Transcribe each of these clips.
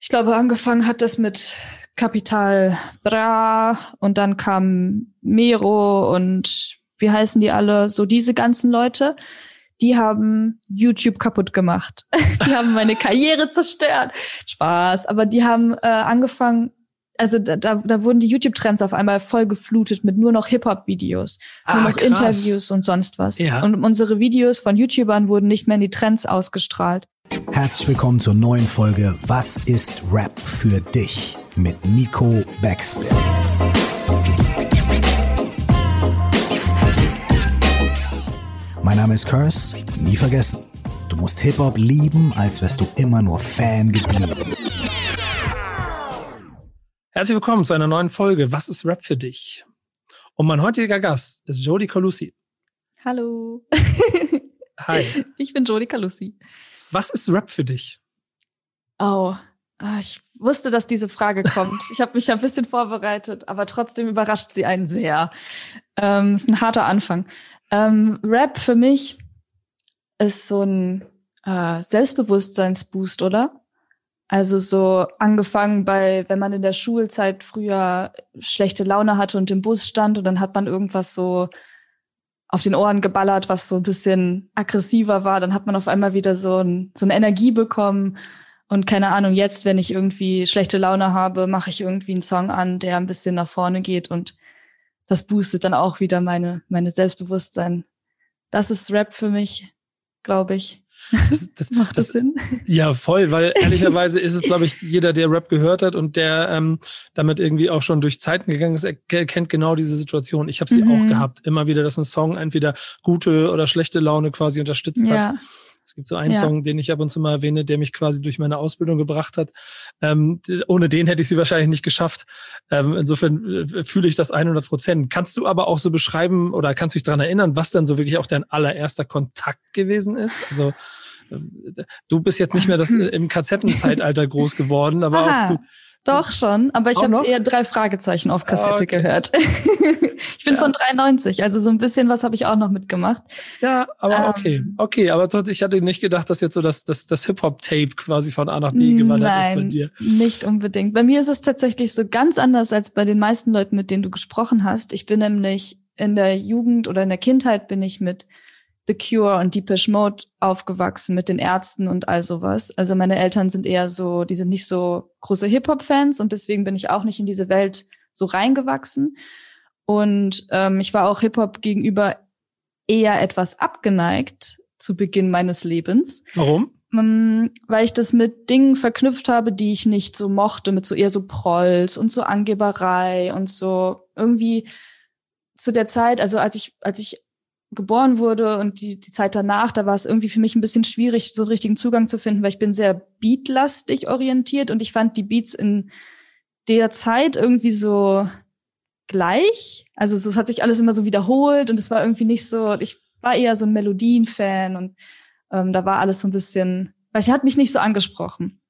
ich glaube, angefangen hat das mit Kapital Bra und dann kam Mero und wie heißen die alle? So diese ganzen Leute, die haben YouTube kaputt gemacht. die haben meine Karriere zerstört. Spaß. Aber die haben äh, angefangen, also da, da, da wurden die YouTube-Trends auf einmal voll geflutet mit nur noch Hip-Hop-Videos, ah, nur noch krass. Interviews und sonst was. Ja. Und unsere Videos von YouTubern wurden nicht mehr in die Trends ausgestrahlt. Herzlich willkommen zur neuen Folge Was ist Rap für dich? mit Nico Backspin. Mein Name ist Curse, nie vergessen. Du musst Hip-Hop lieben, als wärst du immer nur Fan geblieben. Herzlich willkommen zu einer neuen Folge Was ist Rap für dich? Und mein heutiger Gast ist Jodi Calusi. Hallo. Hi. Ich bin Jodi Calusi. Was ist Rap für dich? Oh, ah, ich wusste, dass diese Frage kommt. Ich habe mich ein bisschen vorbereitet, aber trotzdem überrascht sie einen sehr. Ähm, ist ein harter Anfang. Ähm, Rap für mich ist so ein äh, Selbstbewusstseinsboost, oder? Also so angefangen bei, wenn man in der Schulzeit früher schlechte Laune hatte und im Bus stand und dann hat man irgendwas so auf den Ohren geballert, was so ein bisschen aggressiver war, dann hat man auf einmal wieder so, ein, so eine Energie bekommen. Und keine Ahnung, jetzt, wenn ich irgendwie schlechte Laune habe, mache ich irgendwie einen Song an, der ein bisschen nach vorne geht und das boostet dann auch wieder meine, meine Selbstbewusstsein. Das ist Rap für mich, glaube ich. Das, das, Macht das, das, Sinn? Ja, voll, weil ehrlicherweise ist es, glaube ich, jeder, der Rap gehört hat und der ähm, damit irgendwie auch schon durch Zeiten gegangen ist, kennt genau diese Situation. Ich habe sie mhm. auch gehabt. Immer wieder, dass ein Song entweder gute oder schlechte Laune quasi unterstützt ja. hat. Es gibt so einen ja. Song, den ich ab und zu mal erwähne, der mich quasi durch meine Ausbildung gebracht hat. Ähm, ohne den hätte ich sie wahrscheinlich nicht geschafft. Ähm, insofern äh, fühle ich das 100 Prozent. Kannst du aber auch so beschreiben oder kannst du dich daran erinnern, was dann so wirklich auch dein allererster Kontakt gewesen ist? Also ähm, du bist jetzt nicht mehr das äh, im Kassettenzeitalter groß geworden, aber Aha. auch du, doch schon, aber ich habe eher drei Fragezeichen auf Kassette okay. gehört. ich bin ja. von 93, also so ein bisschen was habe ich auch noch mitgemacht. Ja, aber ähm, okay, okay, aber trotzdem, ich hatte nicht gedacht, dass jetzt so das, das, das Hip-Hop-Tape quasi von A nach B gewandert ist bei dir. nicht unbedingt. Bei mir ist es tatsächlich so ganz anders als bei den meisten Leuten, mit denen du gesprochen hast. Ich bin nämlich in der Jugend oder in der Kindheit bin ich mit The Cure und Deepish Mode aufgewachsen mit den Ärzten und all sowas. Also meine Eltern sind eher so, die sind nicht so große Hip-Hop-Fans und deswegen bin ich auch nicht in diese Welt so reingewachsen. Und ähm, ich war auch Hip-Hop gegenüber eher etwas abgeneigt zu Beginn meines Lebens. Warum? Ähm, weil ich das mit Dingen verknüpft habe, die ich nicht so mochte, mit so eher so Prolls und so Angeberei und so irgendwie zu der Zeit, also als ich, als ich geboren wurde und die, die Zeit danach, da war es irgendwie für mich ein bisschen schwierig, so einen richtigen Zugang zu finden, weil ich bin sehr beatlastig orientiert und ich fand die Beats in der Zeit irgendwie so gleich. Also es hat sich alles immer so wiederholt und es war irgendwie nicht so, ich war eher so ein Melodien-Fan und ähm, da war alles so ein bisschen, weil ich hat mich nicht so angesprochen.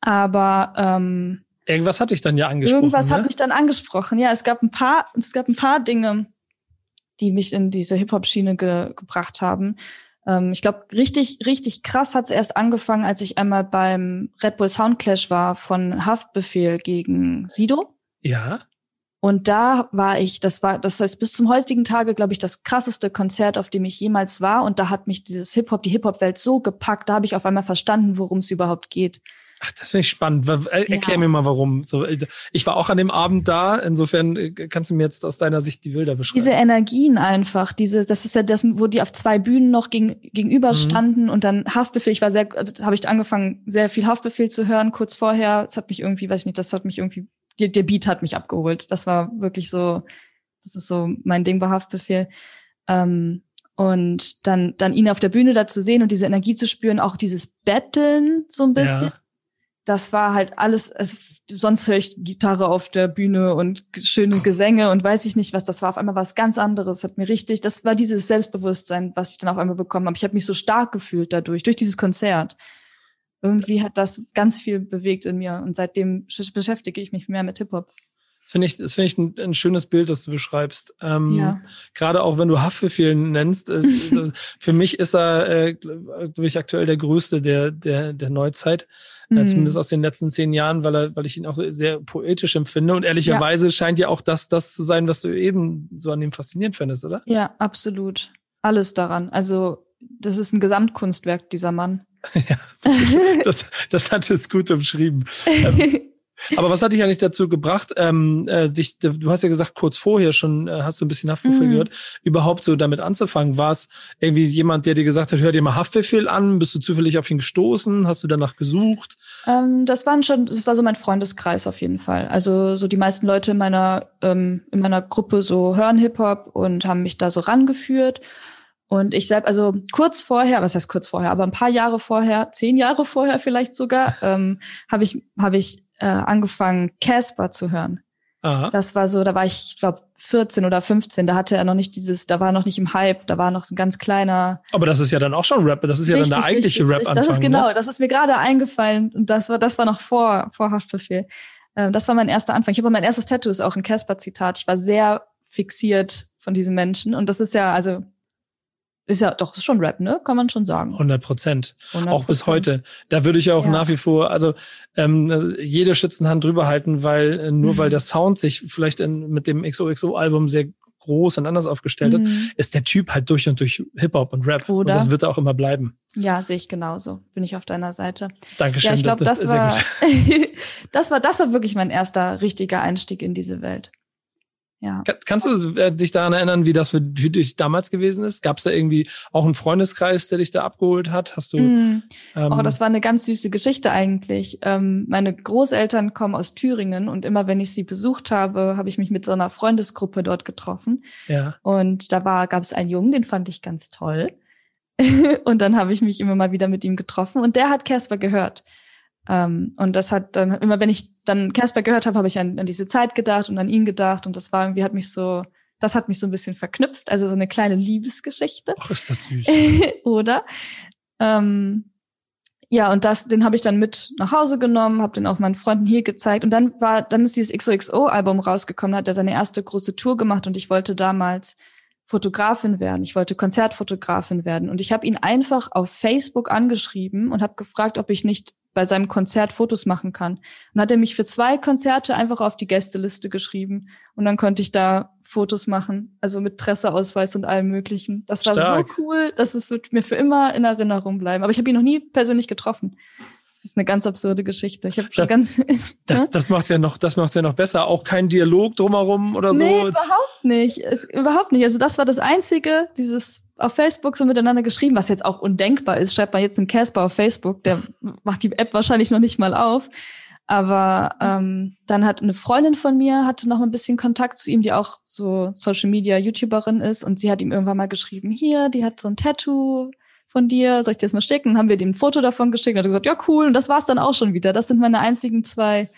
Aber ähm, irgendwas hatte ich dann ja angesprochen. Irgendwas ne? hat mich dann angesprochen. Ja, es gab ein paar, es gab ein paar Dinge, die mich in diese Hip-Hop-Schiene ge gebracht haben. Ähm, ich glaube, richtig, richtig krass hat es erst angefangen, als ich einmal beim Red Bull Soundclash war von Haftbefehl gegen Sido. Ja. Und da war ich, das war, das heißt, bis zum heutigen Tage, glaube ich, das krasseste Konzert, auf dem ich jemals war. Und da hat mich dieses Hip-Hop, die Hip-Hop-Welt so gepackt, da habe ich auf einmal verstanden, worum es überhaupt geht. Ach, das finde ich spannend. Erklär ja. mir mal, warum. So, äh, ich war auch an dem Abend da. Insofern äh, kannst du mir jetzt aus deiner Sicht die Bilder beschreiben. Diese Energien einfach, diese, das ist ja das, wo die auf zwei Bühnen noch gegen, gegenüber mhm. standen und dann Haftbefehl. Ich war sehr, also habe ich angefangen, sehr viel Haftbefehl zu hören kurz vorher. Das hat mich irgendwie, weiß ich nicht, das hat mich irgendwie, der, der Beat hat mich abgeholt. Das war wirklich so, das ist so mein Ding bei Haftbefehl. Ähm, und dann, dann ihn auf der Bühne da zu sehen und diese Energie zu spüren, auch dieses Betteln so ein bisschen. Ja das war halt alles, also sonst höre ich Gitarre auf der Bühne und schöne Gesänge und weiß ich nicht was, das war auf einmal was ganz anderes, hat mir richtig, das war dieses Selbstbewusstsein, was ich dann auf einmal bekommen habe. Ich habe mich so stark gefühlt dadurch, durch dieses Konzert. Irgendwie hat das ganz viel bewegt in mir und seitdem beschäftige ich mich mehr mit Hip-Hop. Finde ich, das finde ich ein, ein, schönes Bild, das du beschreibst. Ähm, ja. Gerade auch wenn du Haftbefehl nennst. Äh, für mich ist er, äh, glaube ich, aktuell der größte der, der, der Neuzeit. Äh, mhm. Zumindest aus den letzten zehn Jahren, weil er, weil ich ihn auch sehr poetisch empfinde. Und ehrlicherweise ja. scheint ja auch das, das zu sein, was du eben so an ihm faszinierend findest, oder? Ja, absolut. Alles daran. Also, das ist ein Gesamtkunstwerk, dieser Mann. ja, das, das hat es gut umschrieben. Ähm, aber was hat dich eigentlich dazu gebracht, ähm, äh, dich, du hast ja gesagt, kurz vorher schon äh, hast du ein bisschen Haftbefehl mhm. gehört, überhaupt so damit anzufangen? War es irgendwie jemand, der dir gesagt hat, hör dir mal Haftbefehl an? Bist du zufällig auf ihn gestoßen? Hast du danach gesucht? Ähm, das waren schon, das war so mein Freundeskreis auf jeden Fall. Also so die meisten Leute in meiner, ähm, in meiner Gruppe so hören Hip-Hop und haben mich da so rangeführt. Und ich selbst, also kurz vorher, was heißt kurz vorher, aber ein paar Jahre vorher, zehn Jahre vorher vielleicht sogar, ähm, habe ich, hab ich äh, angefangen, Casper zu hören. Aha. Das war so, da war ich, ich glaube, 14 oder 15, da hatte er noch nicht dieses, da war noch nicht im Hype, da war noch so ein ganz kleiner. Aber das ist ja dann auch schon Rap, das ist richtig, ja dann der eigentliche Rap-Anfang. Das ist genau, ne? das ist mir gerade eingefallen und das war, das war noch vor, vor Haftbefehl. Ähm, das war mein erster Anfang. Ich habe mein erstes Tattoo ist auch ein Casper-Zitat. Ich war sehr fixiert von diesem Menschen und das ist ja, also ist ja doch ist schon Rap, ne? Kann man schon sagen. 100 Prozent. Auch bis heute. Da würde ich auch ja. nach wie vor, also ähm, jede Schützenhand drüber halten, weil äh, nur mhm. weil der Sound sich vielleicht in, mit dem XOXO-Album sehr groß und anders aufgestellt mhm. hat, ist der Typ halt durch und durch Hip-Hop und Rap. Oder? Und das wird auch immer bleiben. Ja, sehe ich genauso. Bin ich auf deiner Seite. Dankeschön. Ja, ich glaube, das, das, das, war, das war, das war wirklich mein erster richtiger Einstieg in diese Welt. Ja. Kannst du äh, dich daran erinnern, wie das für, für dich damals gewesen ist? Gab es da irgendwie auch einen Freundeskreis, der dich da abgeholt hat? Hast du? Mm. Ähm, oh, das war eine ganz süße Geschichte eigentlich. Ähm, meine Großeltern kommen aus Thüringen und immer wenn ich sie besucht habe, habe ich mich mit so einer Freundesgruppe dort getroffen. Ja. Und da war, gab es einen Jungen, den fand ich ganz toll. und dann habe ich mich immer mal wieder mit ihm getroffen und der hat Casper gehört. Ähm, und das hat dann, immer wenn ich dann Casper gehört habe, habe ich an, an diese Zeit gedacht und an ihn gedacht. Und das war irgendwie, hat mich so, das hat mich so ein bisschen verknüpft. Also so eine kleine Liebesgeschichte. Ach, ist das süß. Oder? Ähm, ja, und das, den habe ich dann mit nach Hause genommen, habe den auch meinen Freunden hier gezeigt. Und dann war, dann ist dieses XOXO-Album rausgekommen, hat er seine erste große Tour gemacht und ich wollte damals Fotografin werden. Ich wollte Konzertfotografin werden. Und ich habe ihn einfach auf Facebook angeschrieben und habe gefragt, ob ich nicht bei seinem Konzert Fotos machen kann. Und hat er mich für zwei Konzerte einfach auf die Gästeliste geschrieben. Und dann konnte ich da Fotos machen, also mit Presseausweis und allem Möglichen. Das war Stark. so cool, dass es wird mir für immer in Erinnerung bleiben. Aber ich habe ihn noch nie persönlich getroffen. Das ist eine ganz absurde Geschichte. Ich habe das, ganz. das, das macht's ja noch, das macht's ja noch besser. Auch kein Dialog drumherum oder so. Nee, überhaupt nicht. Es, überhaupt nicht. Also das war das einzige, dieses auf Facebook so miteinander geschrieben, was jetzt auch undenkbar ist. Schreibt man jetzt einen Casper auf Facebook, der macht die App wahrscheinlich noch nicht mal auf. Aber ähm, dann hat eine Freundin von mir hatte noch ein bisschen Kontakt zu ihm, die auch so Social Media YouTuberin ist und sie hat ihm irgendwann mal geschrieben, hier, die hat so ein Tattoo von dir, soll ich dir das mal schicken? Dann haben wir dem ein Foto davon geschickt und hat gesagt, ja cool und das war's dann auch schon wieder. Das sind meine einzigen zwei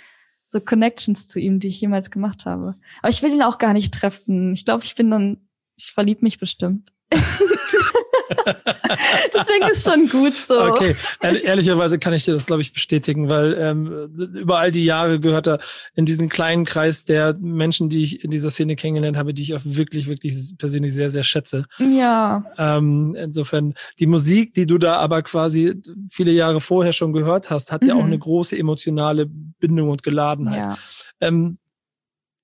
so Connections zu ihm, die ich jemals gemacht habe. Aber ich will ihn auch gar nicht treffen. Ich glaube, ich bin dann, ich verlieb mich bestimmt. Deswegen ist schon gut so. Okay, ehrlicherweise kann ich dir das, glaube ich, bestätigen, weil ähm, über all die Jahre gehört er in diesen kleinen Kreis der Menschen, die ich in dieser Szene kennengelernt habe, die ich auch wirklich, wirklich persönlich sehr, sehr schätze. Ja. Ähm, insofern, die Musik, die du da aber quasi viele Jahre vorher schon gehört hast, hat mhm. ja auch mhm. eine große emotionale Bindung und Geladenheit. Ja. Ähm,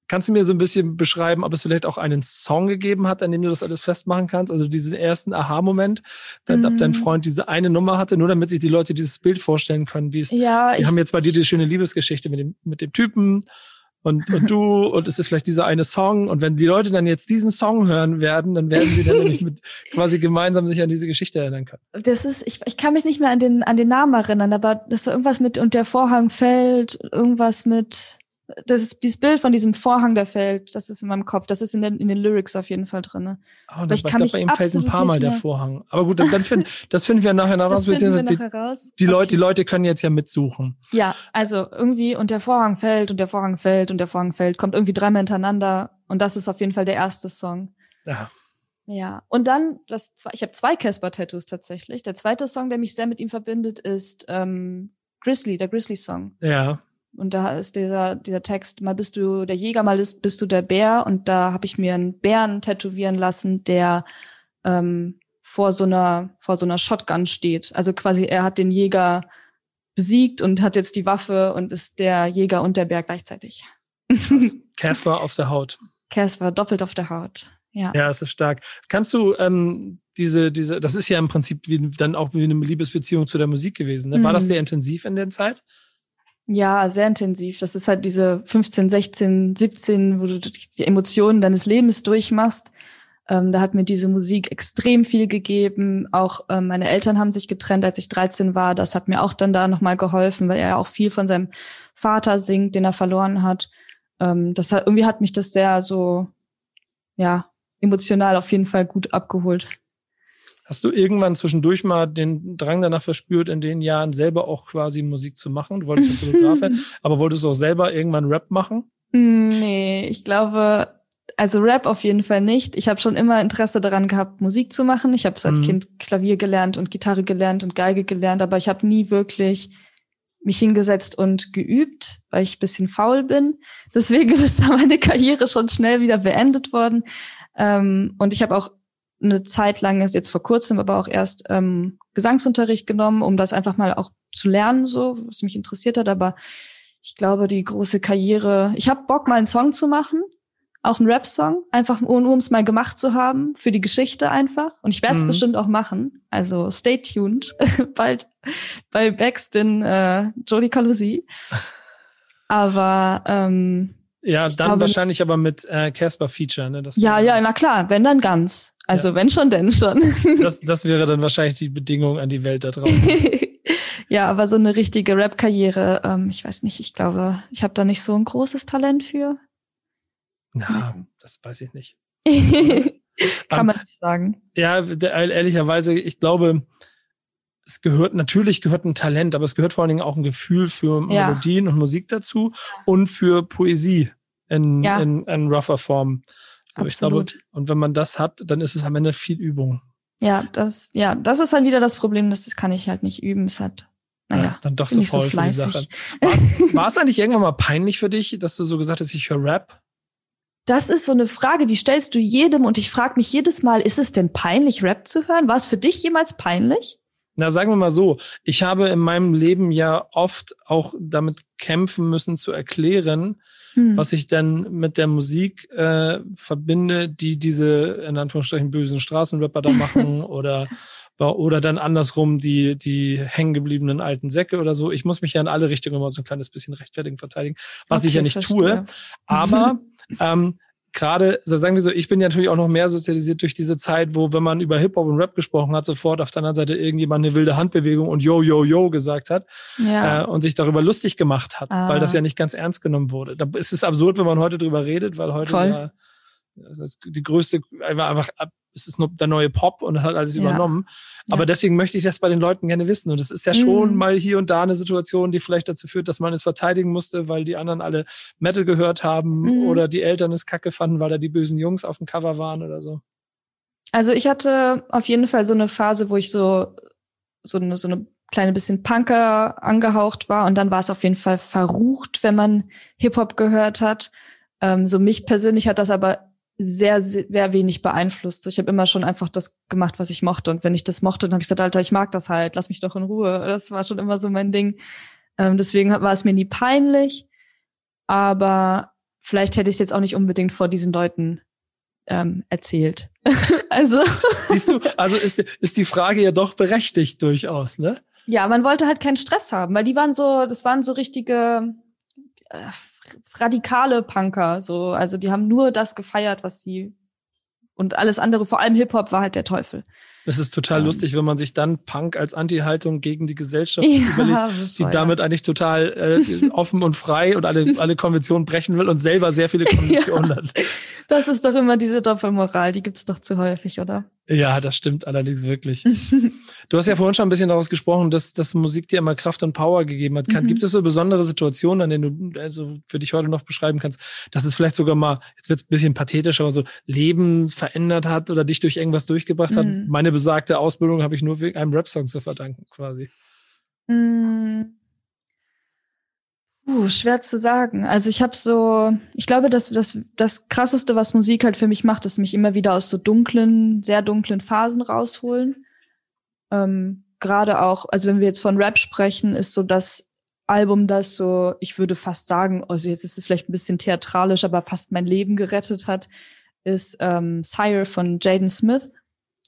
Kannst du mir so ein bisschen beschreiben, ob es vielleicht auch einen Song gegeben hat, an dem du das alles festmachen kannst? Also diesen ersten Aha-Moment, mm. ob dein mhm. Freund diese eine Nummer hatte, nur damit sich die Leute dieses Bild vorstellen können, wie es. Ja, wir haben jetzt bei dir die schöne Liebesgeschichte mit dem, mit dem Typen und, und du und es ist vielleicht dieser eine Song. Und wenn die Leute dann jetzt diesen Song hören werden, dann werden sie dann nämlich mit quasi gemeinsam sich an diese Geschichte erinnern können. Das ist, ich, ich kann mich nicht mehr an den, an den Namen erinnern, aber das war irgendwas mit und der Vorhang fällt, irgendwas mit das ist dieses Bild von diesem Vorhang, der fällt, das ist in meinem Kopf. Das ist in den, in den Lyrics auf jeden Fall drin. Oh, Aber ich, ich glaube, bei ihm fällt ein paar Mal der Vorhang. Aber gut, dann, dann find, das finden wir nachher heraus. Das wir die, raus. Die, okay. Leute, die Leute können jetzt ja mitsuchen. Ja, also irgendwie, und der Vorhang fällt und der Vorhang fällt und der Vorhang fällt, kommt irgendwie dreimal hintereinander. Und das ist auf jeden Fall der erste Song. Ja. Ja, und dann, das, ich habe zwei Casper-Tattoos tatsächlich. Der zweite Song, der mich sehr mit ihm verbindet, ist ähm, Grizzly, der Grizzly-Song. Ja. Und da ist dieser, dieser Text, mal bist du der Jäger, mal bist du der Bär. Und da habe ich mir einen Bären tätowieren lassen, der ähm, vor so einer, vor so einer Shotgun steht. Also quasi er hat den Jäger besiegt und hat jetzt die Waffe und ist der Jäger und der Bär gleichzeitig. Casper auf der Haut. Casper doppelt auf der Haut. Ja. Ja, es ist stark. Kannst du ähm, diese, diese, das ist ja im Prinzip wie, dann auch wie eine Liebesbeziehung zu der Musik gewesen. Ne? War das mhm. sehr intensiv in der Zeit? Ja, sehr intensiv. Das ist halt diese 15, 16, 17, wo du die Emotionen deines Lebens durchmachst. Ähm, da hat mir diese Musik extrem viel gegeben. Auch ähm, meine Eltern haben sich getrennt, als ich 13 war. Das hat mir auch dann da nochmal geholfen, weil er ja auch viel von seinem Vater singt, den er verloren hat. Ähm, das hat, irgendwie hat mich das sehr so, ja, emotional auf jeden Fall gut abgeholt. Hast du irgendwann zwischendurch mal den Drang danach verspürt, in den Jahren selber auch quasi Musik zu machen? Du wolltest ja Fotograf werden, aber wolltest du auch selber irgendwann Rap machen? Nee, ich glaube, also Rap auf jeden Fall nicht. Ich habe schon immer Interesse daran gehabt, Musik zu machen. Ich habe als mhm. Kind Klavier gelernt und Gitarre gelernt und Geige gelernt, aber ich habe nie wirklich mich hingesetzt und geübt, weil ich bisschen faul bin. Deswegen ist da meine Karriere schon schnell wieder beendet worden. Ähm, und ich habe auch eine Zeit lang, ist jetzt vor kurzem, aber auch erst ähm, Gesangsunterricht genommen, um das einfach mal auch zu lernen, so was mich interessiert hat. Aber ich glaube, die große Karriere. Ich habe Bock, mal einen Song zu machen, auch einen Rap-Song, einfach nur, um es mal gemacht zu haben, für die Geschichte einfach. Und ich werde es mhm. bestimmt auch machen. Also stay tuned. Bald bei Backspin äh, Jodie Calusi. Aber ähm, ja, dann wahrscheinlich nicht. aber mit äh, Casper Feature, ne? Das ja, ja, na klar, wenn dann ganz. Also ja. wenn schon, denn schon. das, das wäre dann wahrscheinlich die Bedingung an die Welt da draußen. ja, aber so eine richtige Rap-Karriere, ähm, ich weiß nicht, ich glaube, ich habe da nicht so ein großes Talent für. Na, das weiß ich nicht. Kann um, man nicht sagen. Ja, ehrlicherweise, ich glaube, es gehört, natürlich gehört ein Talent, aber es gehört vor allen Dingen auch ein Gefühl für ja. Melodien und Musik dazu und für Poesie in, ja. in, in rougher Form. So, Absolut. glaube, und wenn man das hat, dann ist es am Ende viel Übung. Ja, das, ja, das ist dann wieder das Problem, das, das kann ich halt nicht üben. Es hat, naja, ja, dann doch so faul so für die Sache. War es eigentlich irgendwann mal peinlich für dich, dass du so gesagt hast, ich höre Rap? Das ist so eine Frage, die stellst du jedem und ich frage mich jedes Mal, ist es denn peinlich, Rap zu hören? War es für dich jemals peinlich? Na, sagen wir mal so, ich habe in meinem Leben ja oft auch damit kämpfen müssen zu erklären, hm. was ich dann mit der Musik äh, verbinde, die diese in Anführungsstrichen bösen Straßenrapper da machen oder oder dann andersrum die die hängengebliebenen alten Säcke oder so. Ich muss mich ja in alle Richtungen immer so ein kleines bisschen rechtfertigen, verteidigen, was okay, ich ja nicht verstehe. tue. Aber ähm, gerade, so sagen wir so, ich bin ja natürlich auch noch mehr sozialisiert durch diese Zeit, wo, wenn man über Hip-Hop und Rap gesprochen hat, sofort auf der anderen Seite irgendjemand eine wilde Handbewegung und yo, yo, yo gesagt hat ja. äh, und sich darüber lustig gemacht hat, ah. weil das ja nicht ganz ernst genommen wurde. Da ist es absurd, wenn man heute drüber redet, weil heute ja, die größte, einfach es ist nur der neue Pop und hat alles ja. übernommen. Aber ja. deswegen möchte ich das bei den Leuten gerne wissen. Und es ist ja schon mhm. mal hier und da eine Situation, die vielleicht dazu führt, dass man es verteidigen musste, weil die anderen alle Metal gehört haben mhm. oder die Eltern es kacke fanden, weil da die bösen Jungs auf dem Cover waren oder so. Also ich hatte auf jeden Fall so eine Phase, wo ich so, so eine, so eine kleine bisschen Punker angehaucht war und dann war es auf jeden Fall verrucht, wenn man Hip-Hop gehört hat. Ähm, so mich persönlich hat das aber sehr, sehr wenig beeinflusst. Ich habe immer schon einfach das gemacht, was ich mochte. Und wenn ich das mochte, dann habe ich gesagt, Alter, ich mag das halt, lass mich doch in Ruhe. Das war schon immer so mein Ding. Ähm, deswegen war es mir nie peinlich. Aber vielleicht hätte ich es jetzt auch nicht unbedingt vor diesen Leuten ähm, erzählt. also. Siehst du, also ist, ist die Frage ja doch berechtigt durchaus, ne? Ja, man wollte halt keinen Stress haben, weil die waren so, das waren so richtige, äh, radikale Punker, so, also die haben nur das gefeiert, was sie und alles andere, vor allem Hip-Hop, war halt der Teufel. Das ist total ähm. lustig, wenn man sich dann Punk als Anti-Haltung gegen die Gesellschaft ja, überlegt, die damit eigentlich total äh, offen und frei und alle, alle Konventionen brechen will und selber sehr viele Konventionen ja, hat. Das ist doch immer diese Doppelmoral, die gibt's doch zu häufig, oder? Ja, das stimmt allerdings wirklich. du hast ja vorhin schon ein bisschen daraus gesprochen, dass, dass Musik dir immer Kraft und Power gegeben hat. Kann, mhm. Gibt es so besondere Situationen, an denen du also für dich heute noch beschreiben kannst, dass es vielleicht sogar mal, jetzt wird es ein bisschen pathetisch, aber so Leben verändert hat oder dich durch irgendwas durchgebracht mhm. hat? Meine besagte Ausbildung habe ich nur wegen einem Rap-Song zu verdanken, quasi. Mhm. Uh, schwer zu sagen. Also ich habe so, ich glaube, dass das, das krasseste, was Musik halt für mich macht, ist mich immer wieder aus so dunklen, sehr dunklen Phasen rausholen. Ähm, Gerade auch, also wenn wir jetzt von Rap sprechen, ist so das Album, das so, ich würde fast sagen, also jetzt ist es vielleicht ein bisschen theatralisch, aber fast mein Leben gerettet hat, ist ähm, Sire von Jaden Smith.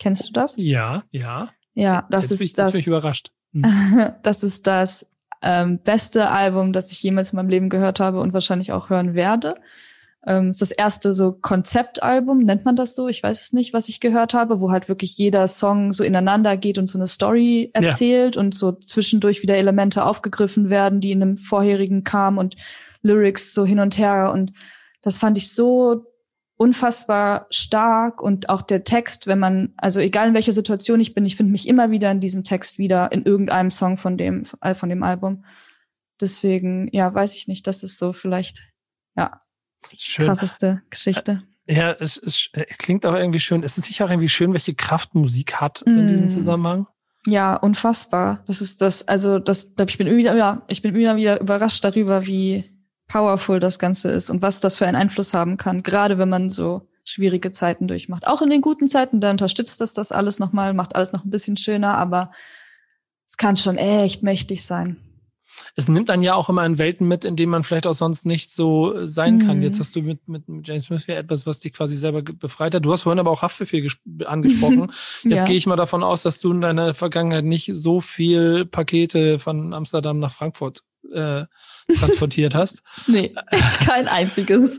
Kennst du das? Ja, ja. Ja, das jetzt ist ich, das. Jetzt bin ich überrascht. Hm. das ist das ähm, beste Album, das ich jemals in meinem Leben gehört habe und wahrscheinlich auch hören werde. Ähm, ist das erste so Konzeptalbum, nennt man das so? Ich weiß es nicht, was ich gehört habe, wo halt wirklich jeder Song so ineinander geht und so eine Story erzählt ja. und so zwischendurch wieder Elemente aufgegriffen werden, die in einem vorherigen kamen und Lyrics so hin und her. Und das fand ich so unfassbar stark und auch der Text, wenn man, also egal in welcher Situation ich bin, ich finde mich immer wieder in diesem Text wieder in irgendeinem Song von dem, äh, von dem Album. Deswegen, ja, weiß ich nicht, das ist so vielleicht, ja, schön. krasseste Geschichte. Ja, es, es, es klingt auch irgendwie schön. Es ist sicher auch irgendwie schön, welche Kraft Musik hat mm. in diesem mm. Zusammenhang. Ja, unfassbar. Das ist das, also das, ich bin wieder, ja, ich bin immer wieder überrascht darüber, wie powerful das Ganze ist und was das für einen Einfluss haben kann, gerade wenn man so schwierige Zeiten durchmacht. Auch in den guten Zeiten, da unterstützt das das alles nochmal, macht alles noch ein bisschen schöner, aber es kann schon echt mächtig sein. Es nimmt einen ja auch immer in Welten mit, in denen man vielleicht auch sonst nicht so sein kann. Mhm. Jetzt hast du mit, mit James Smith ja etwas, was dich quasi selber befreit hat. Du hast vorhin aber auch Haftbefehl angesprochen. Jetzt ja. gehe ich mal davon aus, dass du in deiner Vergangenheit nicht so viel Pakete von Amsterdam nach Frankfurt äh, transportiert hast. nee, kein einziges.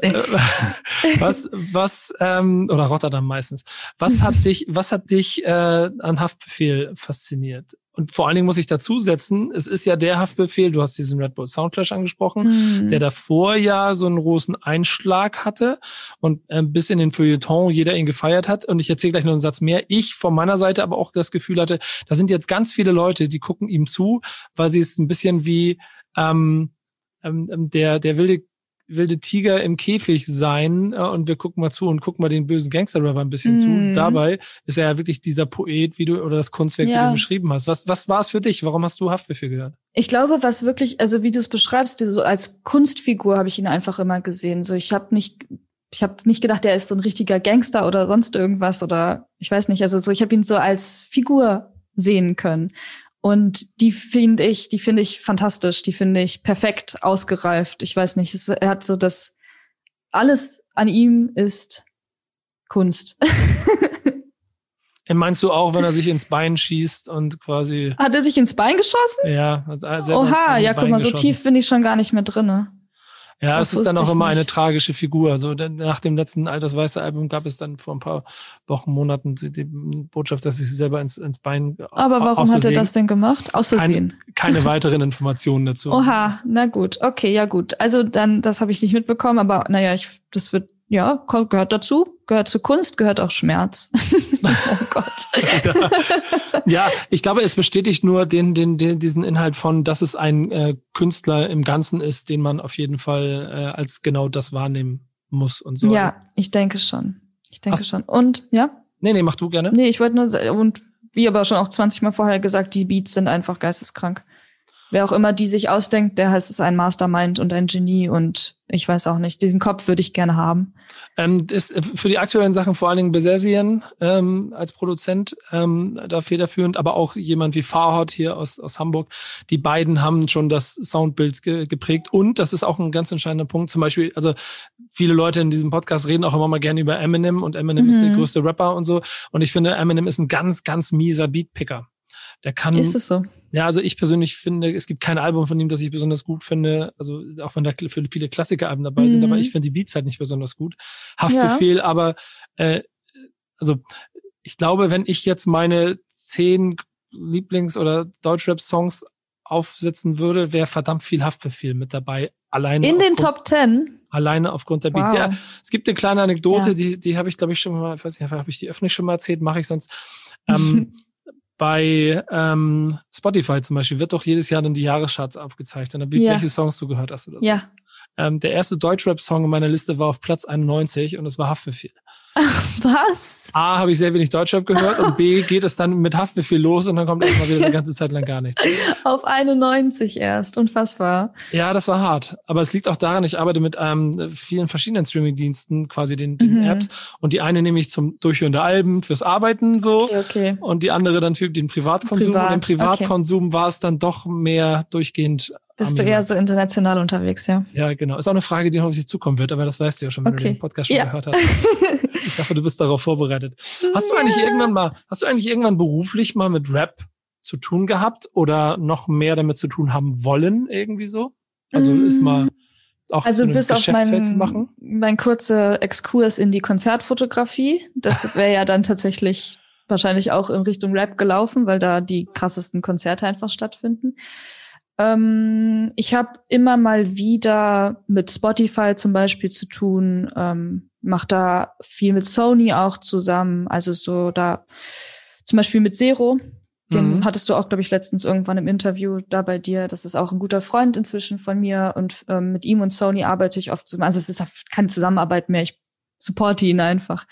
was, was, ähm, oder Rotterdam meistens. Was hat dich, was hat dich äh, an Haftbefehl fasziniert? Und vor allen Dingen muss ich dazu setzen, es ist ja der Haftbefehl, du hast diesen Red Bull Soundclash angesprochen, mhm. der davor ja so einen großen Einschlag hatte und äh, bis in den Feuilleton jeder ihn gefeiert hat. Und ich erzähle gleich noch einen Satz mehr. Ich von meiner Seite aber auch das Gefühl hatte, da sind jetzt ganz viele Leute, die gucken ihm zu, weil sie es ein bisschen wie ähm, ähm, ähm, der, der wilde, wilde Tiger im Käfig sein äh, und wir gucken mal zu und gucken mal den bösen Gangster-Rapper ein bisschen mm. zu. Mhm. Dabei ist er ja wirklich dieser Poet, wie du, oder das Kunstwerk, ja. wie du beschrieben hast. Was, was war es für dich? Warum hast du Haftbefehl gehört? Ich glaube, was wirklich, also wie du es beschreibst, so als Kunstfigur habe ich ihn einfach immer gesehen. So, ich habe nicht ich habe nicht gedacht, der ist so ein richtiger Gangster oder sonst irgendwas oder ich weiß nicht, also so ich habe ihn so als Figur sehen können. Und die finde ich, die finde ich fantastisch, die finde ich perfekt ausgereift. Ich weiß nicht, es, er hat so das, alles an ihm ist Kunst. Meinst du auch, wenn er sich ins Bein schießt und quasi. Hat er sich ins Bein geschossen? Ja. Oha, ja, guck mal, so tief bin ich schon gar nicht mehr drinne. Ja, das es ist dann auch immer nicht. eine tragische Figur. Also nach dem letzten Altersweiße Album gab es dann vor ein paar Wochen, Monaten die Botschaft, dass ich sich selber ins, ins Bein. Aber warum hat er das denn gemacht? Aus Versehen. Keine, keine weiteren Informationen dazu. Oha, na gut, okay, ja gut. Also dann, das habe ich nicht mitbekommen, aber naja, ich, das wird ja, gehört dazu, gehört zu Kunst, gehört auch Schmerz. oh Gott. ja. ja. ich glaube, es bestätigt nur den, den, den, diesen Inhalt von, dass es ein äh, Künstler im Ganzen ist, den man auf jeden Fall äh, als genau das wahrnehmen muss und so. Ja, ich denke schon. Ich denke Hast, schon. Und, ja? Nee, nee, mach du gerne. Nee, ich wollte nur, und wie aber schon auch 20 Mal vorher gesagt, die Beats sind einfach geisteskrank. Wer auch immer die sich ausdenkt, der heißt es ein Mastermind und ein Genie und ich weiß auch nicht. Diesen Kopf würde ich gerne haben. Ähm, ist äh, für die aktuellen Sachen vor allen Dingen Besesien ähm, als Produzent ähm, da federführend, aber auch jemand wie Farhot hier aus, aus Hamburg. Die beiden haben schon das Soundbild ge geprägt und das ist auch ein ganz entscheidender Punkt. Zum Beispiel, also viele Leute in diesem Podcast reden auch immer mal gerne über Eminem und Eminem mhm. ist der größte Rapper und so. Und ich finde, Eminem ist ein ganz, ganz mieser Beatpicker. Der kann. Ist es so? Ja, also ich persönlich finde, es gibt kein Album von ihm, das ich besonders gut finde. Also auch wenn da viele Klassikeralben dabei mhm. sind, aber mhm. ich finde die Beats halt nicht besonders gut. Haftbefehl, ja. aber äh, also ich glaube, wenn ich jetzt meine zehn Lieblings- oder Deutschrap-Songs aufsetzen würde, wäre verdammt viel Haftbefehl mit dabei. Alleine in den Top Ten. Alleine aufgrund der Beats. Wow. Ja, es gibt eine kleine Anekdote, ja. die, die habe ich, glaube ich, schon mal, ich weiß nicht, habe ich die öffentlich schon mal erzählt, mache ich sonst. Ähm, bei ähm, Spotify zum Beispiel wird doch jedes Jahr dann die Jahrescharts aufgezeichnet. Und ja. welche Songs du gehört hast oder so. Ja. Ähm, der erste Deutschrap-Song in meiner Liste war auf Platz 91 und es war Haftbefehl. Was? A, habe ich sehr wenig Deutschrap gehört und B, geht es dann mit Haftbefehl los und dann kommt erstmal wieder eine ganze Zeit lang gar nichts. Auf 91 erst, unfassbar. Ja, das war hart. Aber es liegt auch daran, ich arbeite mit ähm, vielen verschiedenen Streaming-Diensten, quasi den, den mhm. Apps. Und die eine nehme ich zum Durchhören der Alben fürs Arbeiten so. Okay, okay. Und die andere dann für den Privatkonsum. Privat, und im Privatkonsum okay. war es dann doch mehr durchgehend bist du eher so international unterwegs, ja? Ja, genau. Ist auch eine Frage, die hoffentlich zukommen wird, aber das weißt du ja schon, wenn okay. du den Podcast schon ja. gehört hast. ich hoffe, du bist darauf vorbereitet. Hast du eigentlich irgendwann mal, hast du eigentlich irgendwann beruflich mal mit Rap zu tun gehabt oder noch mehr damit zu tun haben wollen, irgendwie so? Also mm. ist mal auch also bis auf mein, mein kurzer Exkurs in die Konzertfotografie. Das wäre ja dann tatsächlich wahrscheinlich auch in Richtung Rap gelaufen, weil da die krassesten Konzerte einfach stattfinden. Ähm, ich habe immer mal wieder mit Spotify zum Beispiel zu tun, ähm, mache da viel mit Sony auch zusammen. Also so da zum Beispiel mit Zero. Den mhm. hattest du auch, glaube ich, letztens irgendwann im Interview da bei dir. Das ist auch ein guter Freund inzwischen von mir und ähm, mit ihm und Sony arbeite ich oft zusammen. Also es ist keine Zusammenarbeit mehr. Ich supporte ihn einfach.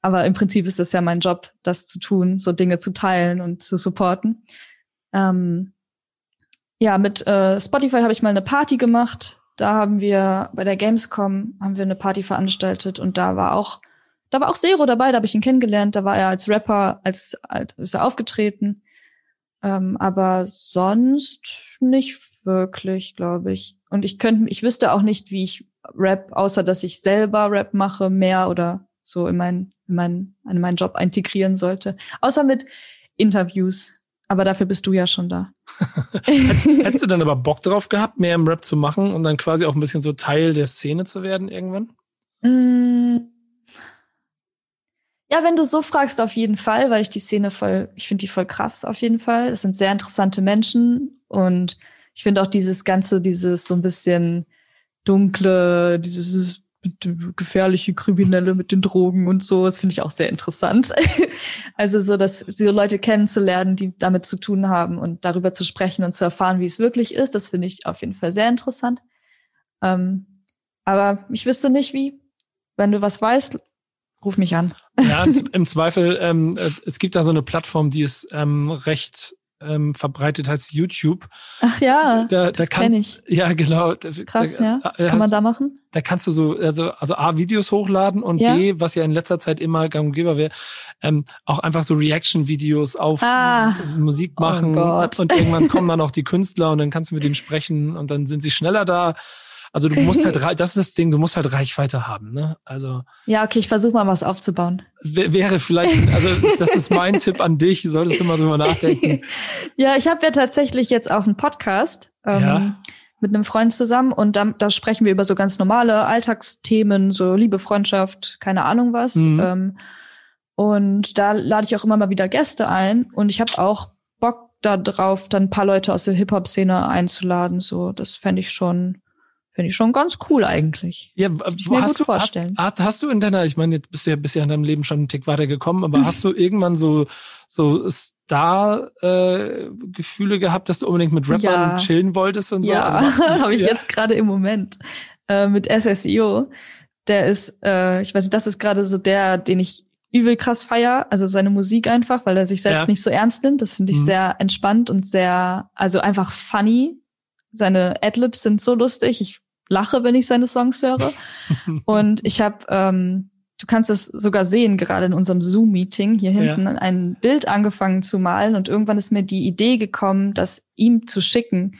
Aber im Prinzip ist das ja mein Job, das zu tun, so Dinge zu teilen und zu supporten. Ähm, ja, mit äh, Spotify habe ich mal eine Party gemacht. Da haben wir bei der Gamescom haben wir eine Party veranstaltet und da war auch da war auch Zero dabei, da habe ich ihn kennengelernt, da war er als Rapper, als, als ist er aufgetreten. Ähm, aber sonst nicht wirklich, glaube ich. Und ich könnte, ich wüsste auch nicht, wie ich Rap, außer dass ich selber Rap mache, mehr oder so in mein, in mein, in meinen Job integrieren sollte. Außer mit Interviews. Aber dafür bist du ja schon da. Hättest du dann aber Bock drauf gehabt, mehr im Rap zu machen und dann quasi auch ein bisschen so Teil der Szene zu werden irgendwann? Mm. Ja, wenn du so fragst, auf jeden Fall, weil ich die Szene voll, ich finde die voll krass auf jeden Fall. Es sind sehr interessante Menschen und ich finde auch dieses ganze, dieses so ein bisschen dunkle, dieses gefährliche Kriminelle mit den Drogen und so. Das finde ich auch sehr interessant. also so, dass diese Leute kennenzulernen, die damit zu tun haben und darüber zu sprechen und zu erfahren, wie es wirklich ist, das finde ich auf jeden Fall sehr interessant. Ähm, aber ich wüsste nicht wie. Wenn du was weißt, ruf mich an. Ja, im Zweifel, ähm, äh, es gibt da so eine Plattform, die ist ähm, recht ähm, verbreitet heißt YouTube. Ach ja, da, das kenne ich. Ja, genau. Krass, da, ja. Was kann man da machen? Da kannst du so, also, also A, Videos hochladen und ja. B, was ja in letzter Zeit immer gang und gäbe wäre, ähm, auch einfach so Reaction-Videos auf ah. Musik oh machen. Oh und irgendwann kommen dann auch die Künstler und dann kannst du mit denen sprechen und dann sind sie schneller da. Also du musst halt, das ist das Ding, du musst halt Reichweite haben, ne? Also. Ja, okay, ich versuche mal was aufzubauen. Wäre vielleicht, also das ist mein Tipp an dich, solltest du mal drüber nachdenken. ja, ich habe ja tatsächlich jetzt auch einen Podcast. Ähm, ja. Mit einem Freund zusammen und da, da sprechen wir über so ganz normale Alltagsthemen, so Liebe, Freundschaft, keine Ahnung was. Mhm. Ähm, und da lade ich auch immer mal wieder Gäste ein und ich habe auch Bock darauf, dann ein paar Leute aus der Hip-Hop-Szene einzuladen. So, das fände ich schon Finde ich schon ganz cool eigentlich. Ja, ich mir hast gut du, vorstellen. Hast, hast, du in deiner, ich meine, jetzt bist du ja bisher in deinem Leben schon einen Tick weiter gekommen, aber hast du irgendwann so, so Star-Gefühle äh, gehabt, dass du unbedingt mit Rappern ja. chillen wolltest und so? Ja, also, habe ich ja? jetzt gerade im Moment äh, mit SSIO. Der ist, äh, ich weiß nicht, das ist gerade so der, den ich übel krass feier, also seine Musik einfach, weil er sich selbst ja. nicht so ernst nimmt. Das finde ich mhm. sehr entspannt und sehr, also einfach funny. Seine Adlibs sind so lustig. Ich lache, wenn ich seine Songs höre. und ich habe, ähm, du kannst es sogar sehen, gerade in unserem Zoom-Meeting hier hinten, ja. ein Bild angefangen zu malen und irgendwann ist mir die Idee gekommen, das ihm zu schicken.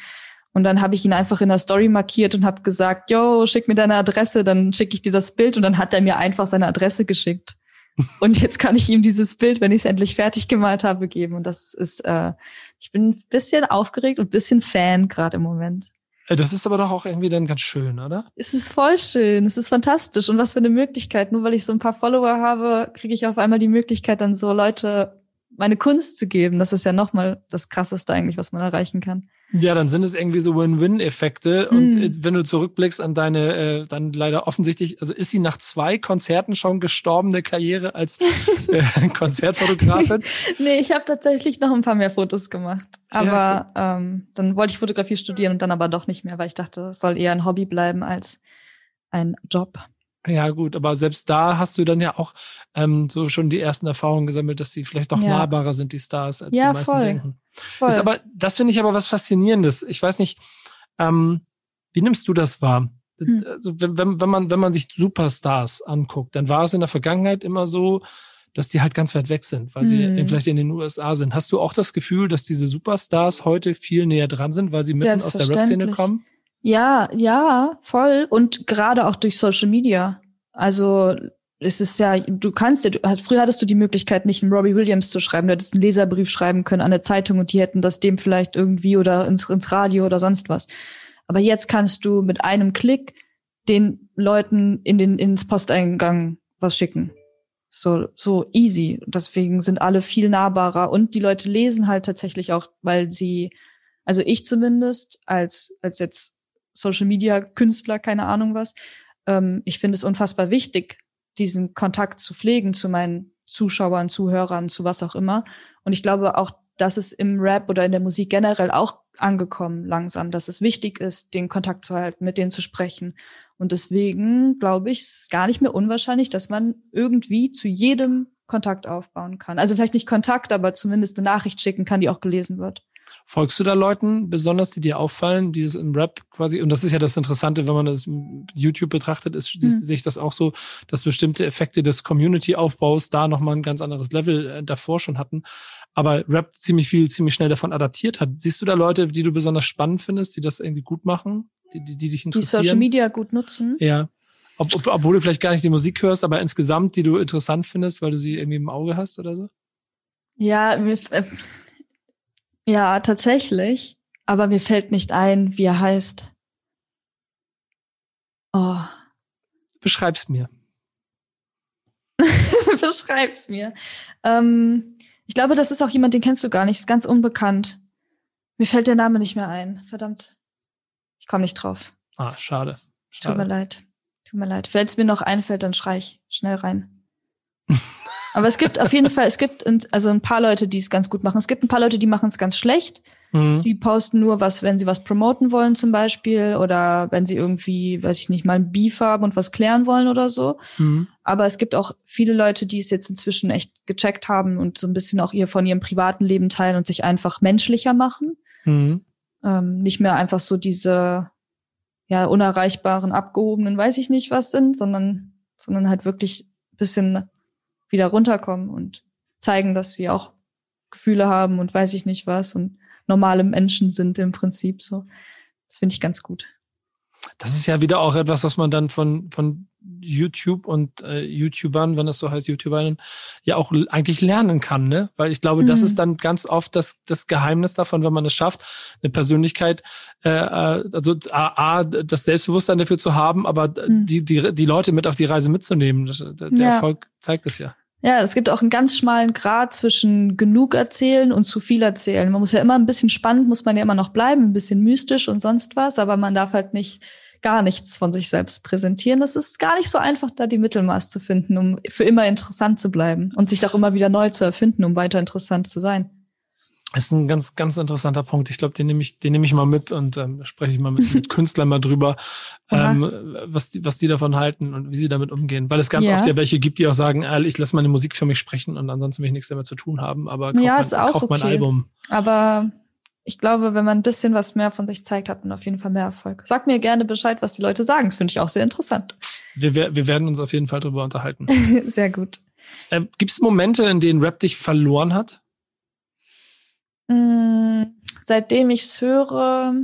Und dann habe ich ihn einfach in der Story markiert und habe gesagt, yo, schick mir deine Adresse, dann schicke ich dir das Bild und dann hat er mir einfach seine Adresse geschickt. und jetzt kann ich ihm dieses Bild, wenn ich es endlich fertig gemalt habe, geben. Und das ist, äh, ich bin ein bisschen aufgeregt und ein bisschen Fan gerade im Moment. Das ist aber doch auch irgendwie dann ganz schön, oder? Es ist voll schön, es ist fantastisch. Und was für eine Möglichkeit. Nur weil ich so ein paar Follower habe, kriege ich auf einmal die Möglichkeit, dann so Leute meine Kunst zu geben. Das ist ja nochmal das Krasseste eigentlich, was man erreichen kann. Ja, dann sind es irgendwie so Win-Win-Effekte. Mm. Und hm. wenn du zurückblickst an deine, äh, dann leider offensichtlich, also ist sie nach zwei Konzerten schon gestorbene Karriere als äh, Konzertfotografin? nee, ich habe tatsächlich noch ein paar mehr Fotos gemacht. Aber ja. ähm, dann wollte ich Fotografie studieren und dann aber doch nicht mehr, weil ich dachte, es soll eher ein Hobby bleiben als ein Job. Ja, gut, aber selbst da hast du dann ja auch ähm, so schon die ersten Erfahrungen gesammelt, dass sie vielleicht doch ja. nahbarer sind, die Stars, als ja, die meisten voll. denken. Voll. Das, aber, das finde ich aber was Faszinierendes. Ich weiß nicht, ähm, wie nimmst du das wahr? Hm. Also, wenn, wenn, wenn, man, wenn man sich Superstars anguckt, dann war es in der Vergangenheit immer so, dass die halt ganz weit weg sind, weil sie hm. vielleicht in den USA sind. Hast du auch das Gefühl, dass diese Superstars heute viel näher dran sind, weil sie mitten aus der Rap-Szene kommen? Ja, ja, voll. Und gerade auch durch Social Media. Also es ist ja, du kannst ja, früher hattest du die Möglichkeit, nicht einen Robbie Williams zu schreiben, du hättest einen Leserbrief schreiben können an eine Zeitung und die hätten das dem vielleicht irgendwie oder ins, ins Radio oder sonst was. Aber jetzt kannst du mit einem Klick den Leuten in den, ins Posteingang was schicken. So, so easy. Deswegen sind alle viel nahbarer und die Leute lesen halt tatsächlich auch, weil sie, also ich zumindest als, als jetzt Social Media Künstler, keine Ahnung was. Ähm, ich finde es unfassbar wichtig, diesen Kontakt zu pflegen zu meinen Zuschauern, Zuhörern, zu was auch immer. Und ich glaube auch, das ist im Rap oder in der Musik generell auch angekommen langsam, dass es wichtig ist, den Kontakt zu halten, mit denen zu sprechen. Und deswegen glaube ich, es ist gar nicht mehr unwahrscheinlich, dass man irgendwie zu jedem Kontakt aufbauen kann. Also vielleicht nicht Kontakt, aber zumindest eine Nachricht schicken kann, die auch gelesen wird. Folgst du da Leuten besonders, die dir auffallen, die es im Rap quasi, und das ist ja das Interessante, wenn man das YouTube betrachtet, ist, mhm. sehe ich das auch so, dass bestimmte Effekte des Community-Aufbaus da nochmal ein ganz anderes Level äh, davor schon hatten. Aber Rap ziemlich viel, ziemlich schnell davon adaptiert hat. Siehst du da Leute, die du besonders spannend findest, die das irgendwie gut machen, die, die, die dich interessieren? Die Social Media gut nutzen? Ja. Ob, ob, obwohl du vielleicht gar nicht die Musik hörst, aber insgesamt, die du interessant findest, weil du sie irgendwie im Auge hast oder so? Ja, mir, äh, ja, tatsächlich. Aber mir fällt nicht ein, wie er heißt. Oh. Beschreib's mir. Beschreib's mir. Ähm, ich glaube, das ist auch jemand, den kennst du gar nicht. Ist ganz unbekannt. Mir fällt der Name nicht mehr ein. Verdammt. Ich komme nicht drauf. Ah, schade. schade. Tut mir leid. Tut mir leid. Wenn es mir noch einfällt, dann schrei ich schnell rein. Aber es gibt auf jeden Fall, es gibt also ein paar Leute, die es ganz gut machen. Es gibt ein paar Leute, die machen es ganz schlecht. Mhm. Die posten nur was, wenn sie was promoten wollen zum Beispiel oder wenn sie irgendwie, weiß ich nicht, mal ein Beef haben und was klären wollen oder so. Mhm. Aber es gibt auch viele Leute, die es jetzt inzwischen echt gecheckt haben und so ein bisschen auch ihr von ihrem privaten Leben teilen und sich einfach menschlicher machen. Mhm. Ähm, nicht mehr einfach so diese ja unerreichbaren, abgehobenen, weiß ich nicht was sind, sondern sondern halt wirklich bisschen wieder runterkommen und zeigen, dass sie auch Gefühle haben und weiß ich nicht was und normale Menschen sind im Prinzip so. Das finde ich ganz gut. Das ist ja wieder auch etwas, was man dann von, von YouTube und äh, YouTubern, wenn das so heißt, YouTuberinnen, ja auch eigentlich lernen kann, ne? Weil ich glaube, mhm. das ist dann ganz oft das, das Geheimnis davon, wenn man es schafft, eine Persönlichkeit, äh, äh also A, A, das Selbstbewusstsein dafür zu haben, aber mhm. die, die, die Leute mit auf die Reise mitzunehmen. Das, der ja. Erfolg zeigt es ja. Ja, es gibt auch einen ganz schmalen Grad zwischen genug erzählen und zu viel erzählen. Man muss ja immer ein bisschen spannend, muss man ja immer noch bleiben, ein bisschen mystisch und sonst was, aber man darf halt nicht gar nichts von sich selbst präsentieren. Das ist gar nicht so einfach, da die Mittelmaß zu finden, um für immer interessant zu bleiben und sich auch immer wieder neu zu erfinden, um weiter interessant zu sein. Das ist ein ganz, ganz interessanter Punkt. Ich glaube, den nehme ich, den nehme ich mal mit und ähm, spreche ich mal mit, mit Künstlern mal drüber, ähm, was, die, was die davon halten und wie sie damit umgehen. Weil es ganz ja. oft ja welche gibt, die auch sagen, ich lasse meine Musik für mich sprechen und ansonsten will ich nichts damit zu tun haben, aber kauf, ja, mein, kauf okay. mein Album. Aber ich glaube, wenn man ein bisschen was mehr von sich zeigt, hat man auf jeden Fall mehr Erfolg. Sag mir gerne Bescheid, was die Leute sagen. Das finde ich auch sehr interessant. Wir, wir werden uns auf jeden Fall drüber unterhalten. sehr gut. Äh, Gibt es Momente, in denen Rap dich verloren hat? Mm, seitdem ich es höre,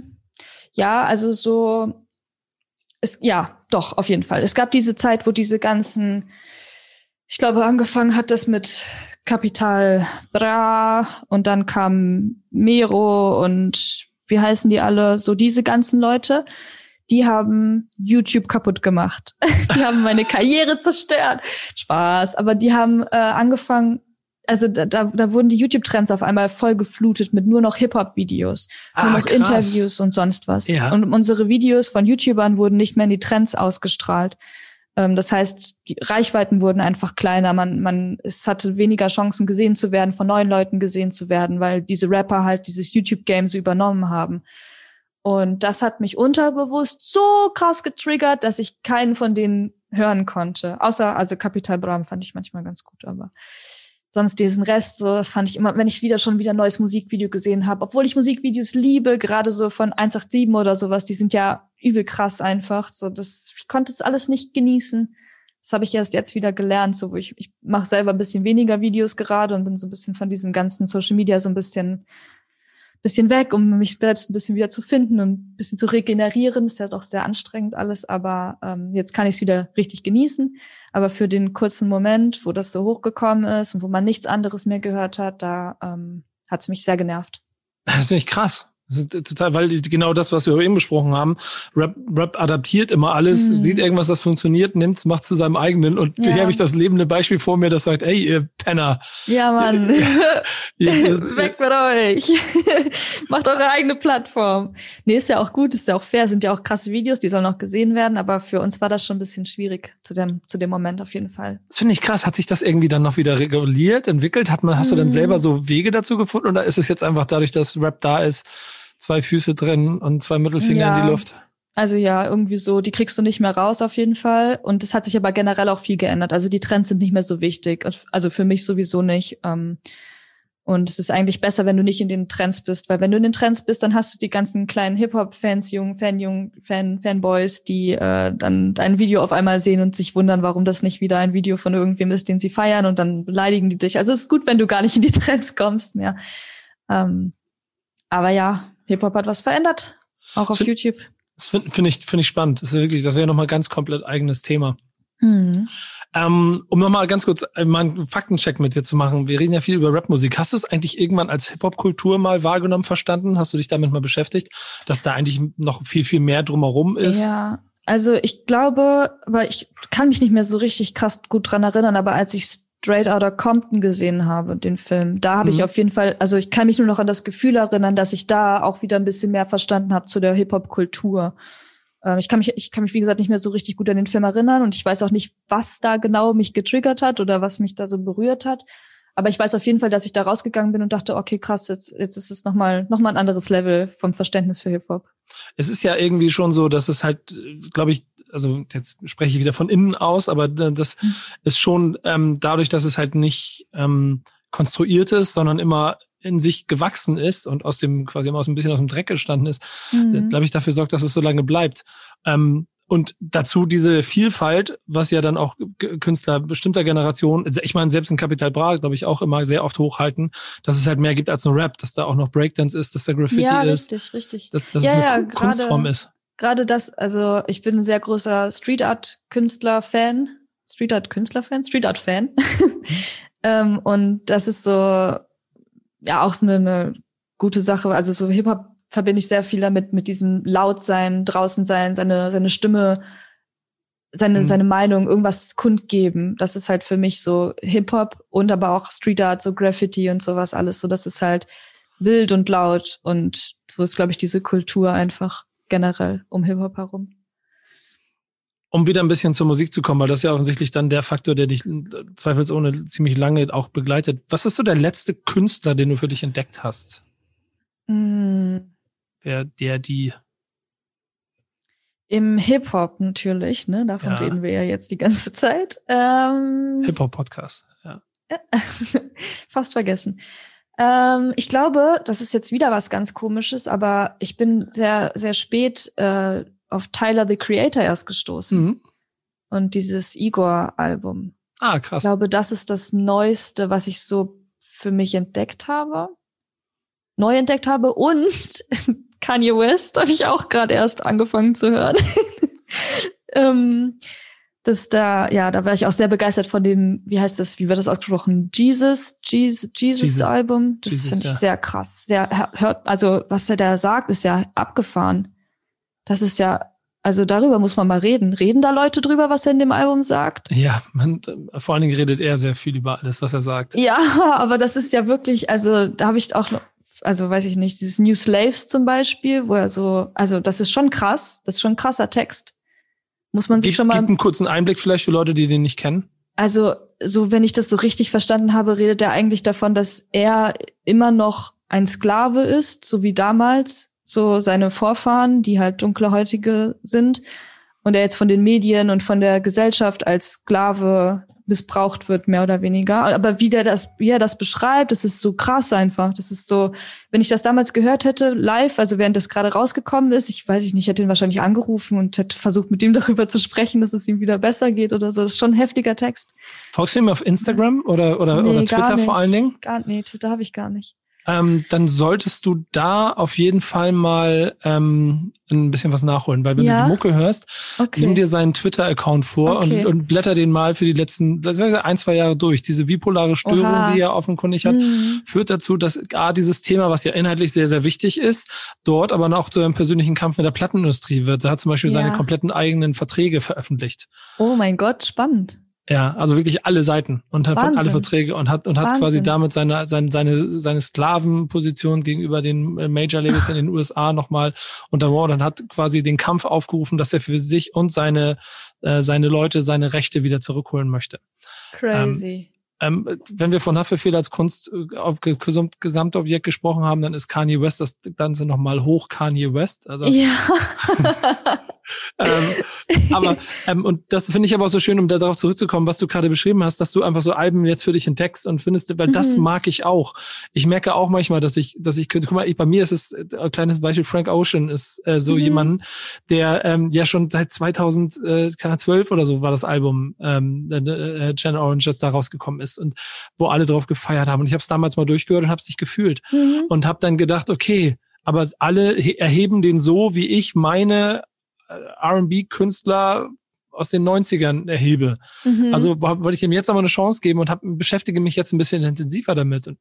ja, also so, es, ja, doch, auf jeden Fall. Es gab diese Zeit, wo diese ganzen, ich glaube, angefangen hat das mit Kapital Bra und dann kam Mero und wie heißen die alle? So diese ganzen Leute, die haben YouTube kaputt gemacht. die haben meine Karriere zerstört. Spaß, aber die haben äh, angefangen, also da, da, da wurden die YouTube-Trends auf einmal voll geflutet mit nur noch Hip-Hop-Videos, ah, nur noch krass. Interviews und sonst was. Ja. Und unsere Videos von YouTubern wurden nicht mehr in die Trends ausgestrahlt. Ähm, das heißt, die Reichweiten wurden einfach kleiner. Man, man, es hatte weniger Chancen gesehen zu werden, von neuen Leuten gesehen zu werden, weil diese Rapper halt dieses YouTube-Game so übernommen haben. Und das hat mich unterbewusst so krass getriggert, dass ich keinen von den hören konnte. Außer, also Capital Bram fand ich manchmal ganz gut, aber sonst diesen Rest, so, das fand ich immer, wenn ich wieder schon wieder ein neues Musikvideo gesehen habe, obwohl ich Musikvideos liebe, gerade so von 187 oder sowas, die sind ja übel krass einfach. So, das, ich konnte es alles nicht genießen. Das habe ich erst jetzt wieder gelernt, so wo ich, ich mache selber ein bisschen weniger Videos gerade und bin so ein bisschen von diesem ganzen Social Media so ein bisschen bisschen weg, um mich selbst ein bisschen wieder zu finden und ein bisschen zu regenerieren. ist ja doch sehr anstrengend alles, aber ähm, jetzt kann ich es wieder richtig genießen. Aber für den kurzen Moment, wo das so hochgekommen ist und wo man nichts anderes mehr gehört hat, da ähm, hat es mich sehr genervt. Das ist nicht krass. Das ist total, weil genau das, was wir eben besprochen haben, Rap, Rap adaptiert immer alles, mhm. sieht irgendwas, das funktioniert, nimmt's, macht zu seinem eigenen. Und ja. hier habe ich das lebende Beispiel vor mir, das sagt, ey, ihr Penner. Ja, Mann. Weg mit euch. Macht eure eigene Plattform. Nee, ist ja auch gut, ist ja auch fair, sind ja auch krasse Videos, die sollen auch gesehen werden, aber für uns war das schon ein bisschen schwierig zu dem, zu dem Moment auf jeden Fall. Das finde ich krass. Hat sich das irgendwie dann noch wieder reguliert, entwickelt? Hat man, hast mhm. du dann selber mhm. so Wege dazu gefunden oder ist es jetzt einfach dadurch, dass Rap da ist, zwei Füße drin und zwei Mittelfinger ja. in die Luft. Also ja, irgendwie so, die kriegst du nicht mehr raus auf jeden Fall. Und es hat sich aber generell auch viel geändert. Also die Trends sind nicht mehr so wichtig. Also für mich sowieso nicht. Ähm, und es ist eigentlich besser, wenn du nicht in den Trends bist, weil wenn du in den Trends bist, dann hast du die ganzen kleinen Hip-Hop-Fans, jungen Fan, jungen Fan, Fanboys, die äh, dann dein Video auf einmal sehen und sich wundern, warum das nicht wieder ein Video von irgendwem ist, den sie feiern und dann beleidigen die dich. Also es ist gut, wenn du gar nicht in die Trends kommst mehr. Ähm, aber ja, Hip-Hop hat was verändert, auch auf find, YouTube. Das finde find ich, finde ich spannend. Das ist wirklich, das wäre nochmal ganz komplett eigenes Thema. Mhm. Ähm, um nochmal ganz kurz äh, mal einen Faktencheck mit dir zu machen. Wir reden ja viel über Rapmusik. Hast du es eigentlich irgendwann als Hip-Hop-Kultur mal wahrgenommen, verstanden? Hast du dich damit mal beschäftigt, dass da eigentlich noch viel, viel mehr drumherum ist? Ja, also ich glaube, aber ich kann mich nicht mehr so richtig krass gut dran erinnern, aber als ich Straight Outta Compton gesehen habe, den Film, da habe mhm. ich auf jeden Fall, also ich kann mich nur noch an das Gefühl erinnern, dass ich da auch wieder ein bisschen mehr verstanden habe zu der Hip-Hop-Kultur. Ähm, ich kann mich, ich kann mich, wie gesagt, nicht mehr so richtig gut an den Film erinnern und ich weiß auch nicht, was da genau mich getriggert hat oder was mich da so berührt hat. Aber ich weiß auf jeden Fall, dass ich da rausgegangen bin und dachte, okay, krass, jetzt, jetzt ist es nochmal noch mal ein anderes Level vom Verständnis für Hip-Hop. Es ist ja irgendwie schon so, dass es halt, glaube ich, also jetzt spreche ich wieder von innen aus, aber das mhm. ist schon ähm, dadurch, dass es halt nicht ähm, konstruiert ist, sondern immer in sich gewachsen ist und aus dem quasi immer aus ein bisschen aus dem Dreck gestanden ist, mhm. glaube ich, dafür sorgt, dass es so lange bleibt. Ähm, und dazu diese Vielfalt, was ja dann auch Künstler bestimmter Generation, also ich meine, selbst in Capital Bra, glaube ich, auch immer sehr oft hochhalten, dass es halt mehr gibt als nur Rap, dass da auch noch Breakdance ist, dass da Graffiti ja, ist. Ja, richtig, richtig. Dass, dass ja, es eine ja, Kunstform ist gerade das, also ich bin ein sehr großer Street Art Künstler Fan, Street Art Künstler Fan, Street Art Fan. ähm, und das ist so ja auch so eine, eine gute Sache. Also so Hip Hop verbinde ich sehr viel damit mit diesem Lautsein, draußen sein, seine seine Stimme, seine mhm. seine Meinung, irgendwas kundgeben. Das ist halt für mich so Hip Hop und aber auch Street Art, so Graffiti und sowas alles. So das ist halt wild und laut und so ist glaube ich diese Kultur einfach generell um Hip-Hop herum. Um wieder ein bisschen zur Musik zu kommen, weil das ist ja offensichtlich dann der Faktor, der dich zweifelsohne ziemlich lange auch begleitet. Was ist so der letzte Künstler, den du für dich entdeckt hast? Mm. Wer der, die? Im Hip-Hop natürlich, ne? Davon ja. reden wir ja jetzt die ganze Zeit. Ähm, Hip-Hop-Podcast, ja. Fast vergessen. Ähm, ich glaube, das ist jetzt wieder was ganz Komisches, aber ich bin sehr, sehr spät äh, auf Tyler the Creator erst gestoßen. Mhm. Und dieses Igor-Album. Ah, krass. Ich glaube, das ist das Neueste, was ich so für mich entdeckt habe. Neu entdeckt habe. Und Kanye West habe ich auch gerade erst angefangen zu hören. ähm, das da, ja, da war ich auch sehr begeistert von dem, wie heißt das, wie wird das ausgesprochen? Jesus, Jesus, Jesus, Jesus. Album. Das finde ich ja. sehr krass. Sehr, hört, also, was er da sagt, ist ja abgefahren. Das ist ja, also darüber muss man mal reden. Reden da Leute drüber, was er in dem Album sagt? Ja, man, vor allen Dingen redet er sehr viel über alles, was er sagt. Ja, aber das ist ja wirklich, also da habe ich auch noch, also weiß ich nicht, dieses New Slaves zum Beispiel, wo er so, also das ist schon krass, das ist schon ein krasser Text. Muss man sich gib, schon mal. Gib einen kurzen Einblick vielleicht für Leute, die den nicht kennen. Also, so, wenn ich das so richtig verstanden habe, redet er eigentlich davon, dass er immer noch ein Sklave ist, so wie damals, so seine Vorfahren, die halt dunklehäutige sind, und er jetzt von den Medien und von der Gesellschaft als Sklave missbraucht wird, mehr oder weniger. Aber wie der das, wie er das beschreibt, das ist so krass einfach. Das ist so, wenn ich das damals gehört hätte, live, also während das gerade rausgekommen ist, ich weiß ich nicht, hätte ihn wahrscheinlich angerufen und hätte versucht, mit ihm darüber zu sprechen, dass es ihm wieder besser geht oder so. Das ist schon ein heftiger Text. Folgst du ihm auf Instagram oder, oder, nee, oder Twitter vor allen Dingen? Gar, nee, Twitter habe ich gar nicht ähm, dann solltest du da auf jeden Fall mal ähm, ein bisschen was nachholen, weil wenn ja? du die Mucke hörst, okay. nimm dir seinen Twitter-Account vor okay. und, und blätter den mal für die letzten, das wäre ein, zwei Jahre durch. Diese bipolare Störung, Oha. die er offenkundig hat, mhm. führt dazu, dass A, dieses Thema, was ja inhaltlich sehr, sehr wichtig ist, dort aber auch zu einem persönlichen Kampf mit der Plattenindustrie wird. Er hat zum Beispiel ja. seine kompletten eigenen Verträge veröffentlicht. Oh mein Gott, spannend. Ja, also wirklich alle Seiten und hat Wahnsinn. alle Verträge und hat und hat quasi damit seine seine seine seine Sklavenposition gegenüber den äh, Major Labels in den USA nochmal untermauert und hat quasi den Kampf aufgerufen, dass er für sich und seine äh, seine Leute seine Rechte wieder zurückholen möchte. Crazy. Ähm, ähm, wenn wir von Haftbefehl als Kunst äh, Gesamtobjekt gesprochen haben, dann ist Kanye West das Ganze nochmal hoch Kanye West. Also ja. ähm, aber ähm, und das finde ich aber auch so schön, um darauf zurückzukommen, was du gerade beschrieben hast, dass du einfach so Alben jetzt für dich entdeckst und findest, weil mhm. das mag ich auch. Ich merke auch manchmal, dass ich, dass ich könnte, guck mal, ich, bei mir ist es äh, ein kleines Beispiel. Frank Ocean ist äh, so mhm. jemand, der ähm, ja schon seit 2012 oder so war das Album ähm, äh, Jen Orange, das da rausgekommen ist und wo alle drauf gefeiert haben. Und ich habe es damals mal durchgehört und habe es nicht gefühlt mhm. und habe dann gedacht, okay, aber alle erheben den so, wie ich meine R&B-Künstler aus den 90ern erhebe. Mhm. Also wollte ich ihm jetzt aber eine Chance geben und hab, beschäftige mich jetzt ein bisschen intensiver damit. Und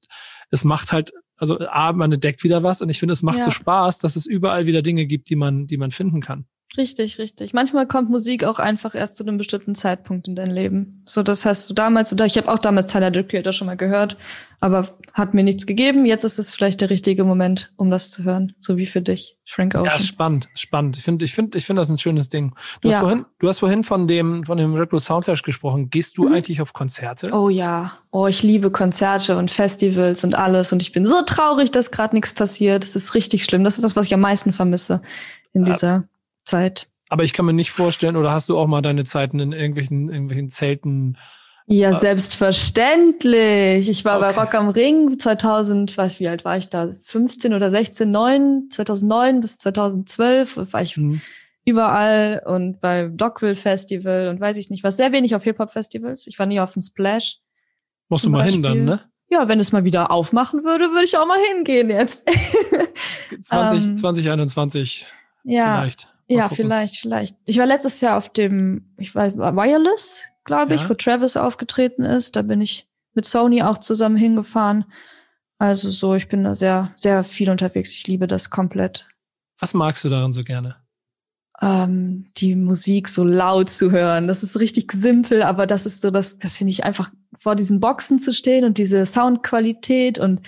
es macht halt, also A, man entdeckt wieder was und ich finde, es macht ja. so Spaß, dass es überall wieder Dinge gibt, die man, die man finden kann. Richtig, richtig. Manchmal kommt Musik auch einfach erst zu einem bestimmten Zeitpunkt in dein Leben. So, das hast du damals, oder ich habe auch damals Tyler the Creator schon mal gehört, aber hat mir nichts gegeben. Jetzt ist es vielleicht der richtige Moment, um das zu hören, so wie für dich, Frank Ocean. Ja, spannend, spannend. Ich finde, ich finde, ich finde das ein schönes Ding. Du ja. hast vorhin, du hast vorhin von dem, von dem Red Bull Soundflash gesprochen. Gehst du mhm. eigentlich auf Konzerte? Oh ja, oh, ich liebe Konzerte und Festivals und alles. Und ich bin so traurig, dass gerade nichts passiert. Es ist richtig schlimm. Das ist das, was ich am meisten vermisse in dieser Zeit. Aber ich kann mir nicht vorstellen, oder hast du auch mal deine Zeiten in irgendwelchen, irgendwelchen Zelten? Ja, äh, selbstverständlich. Ich war okay. bei Rock am Ring 2000, weiß wie alt war ich da? 15 oder 16, 9, 2009 bis 2012 war ich hm. überall und bei Dockville Festival und weiß ich nicht was. Sehr wenig auf Hip-Hop-Festivals. Ich war nie auf dem Splash. Musst du mal hin dann, ne? Ja, wenn es mal wieder aufmachen würde, würde ich auch mal hingehen jetzt. 20, um, 2021 ja, vielleicht. Ja, vielleicht, vielleicht. Ich war letztes Jahr auf dem, ich weiß, Wireless, glaube ich, ja. wo Travis aufgetreten ist. Da bin ich mit Sony auch zusammen hingefahren. Also so, ich bin da sehr, sehr viel unterwegs. Ich liebe das komplett. Was magst du daran so gerne? Ähm, die Musik so laut zu hören. Das ist richtig simpel, aber das ist so, das, das finde ich einfach vor diesen Boxen zu stehen und diese Soundqualität und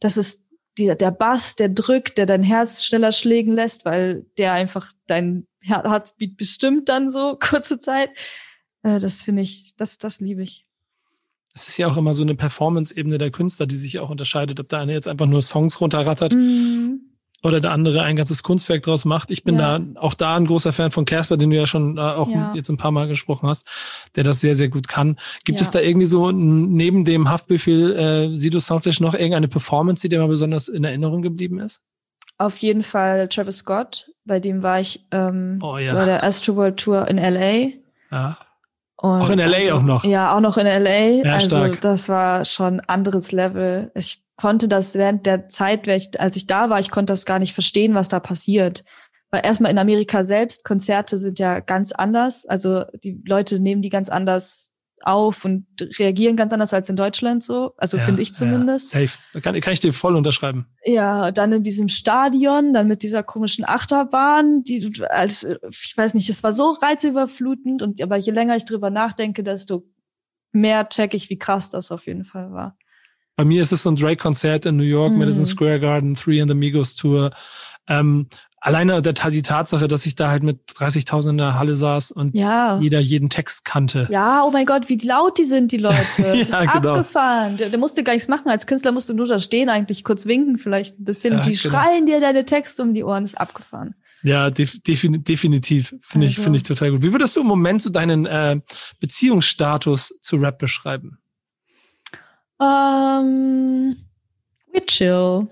das ist dieser, der Bass, der drückt, der dein Herz schneller schlägen lässt, weil der einfach dein Heartbeat bestimmt dann so kurze Zeit. Äh, das finde ich, das, das liebe ich. Es ist ja auch immer so eine Performance-Ebene der Künstler, die sich auch unterscheidet, ob der eine jetzt einfach nur Songs runterrattert mm oder der andere ein ganzes Kunstwerk draus macht. Ich bin ja. da auch da ein großer Fan von Casper, den du ja schon äh, auch ja. jetzt ein paar Mal gesprochen hast, der das sehr, sehr gut kann. Gibt ja. es da irgendwie so neben dem Haftbefehl äh, Sido Soundclash noch irgendeine Performance, die dir mal besonders in Erinnerung geblieben ist? Auf jeden Fall Travis Scott, bei dem war ich ähm, oh, bei der Astro World Tour in LA. Ja. Und auch in LA also, auch noch. Ja, auch noch in LA. Ja, also stark. das war schon anderes Level. Ich konnte das während der Zeit, als ich da war, ich konnte das gar nicht verstehen, was da passiert. Weil erstmal in Amerika selbst, Konzerte sind ja ganz anders. Also die Leute nehmen die ganz anders auf und reagieren ganz anders als in Deutschland so. Also ja, finde ich zumindest. Ja, safe. Kann, kann ich dir voll unterschreiben. Ja, dann in diesem Stadion, dann mit dieser komischen Achterbahn, die als, ich weiß nicht, es war so reizüberflutend und aber je länger ich drüber nachdenke, desto mehr check ich, wie krass das auf jeden Fall war. Bei mir ist es so ein Drake-Konzert in New York, mhm. Madison Square Garden, Three and the Migos Tour. Ähm, alleine der, die Tatsache, dass ich da halt mit 30.000 in der Halle saß und ja. jeder jeden Text kannte. Ja, oh mein Gott, wie laut die sind, die Leute. Das ja, ist genau. abgefahren. Der, der musste gar nichts machen. Als Künstler musst du nur da stehen, eigentlich kurz winken vielleicht ein bisschen. Ja, die genau. schreien dir deine Texte um die Ohren. Das ist abgefahren. Ja, def definitiv. Finde also. ich, finde ich total gut. Wie würdest du im Moment so deinen äh, Beziehungsstatus zu Rap beschreiben? Um, ähm, we chill.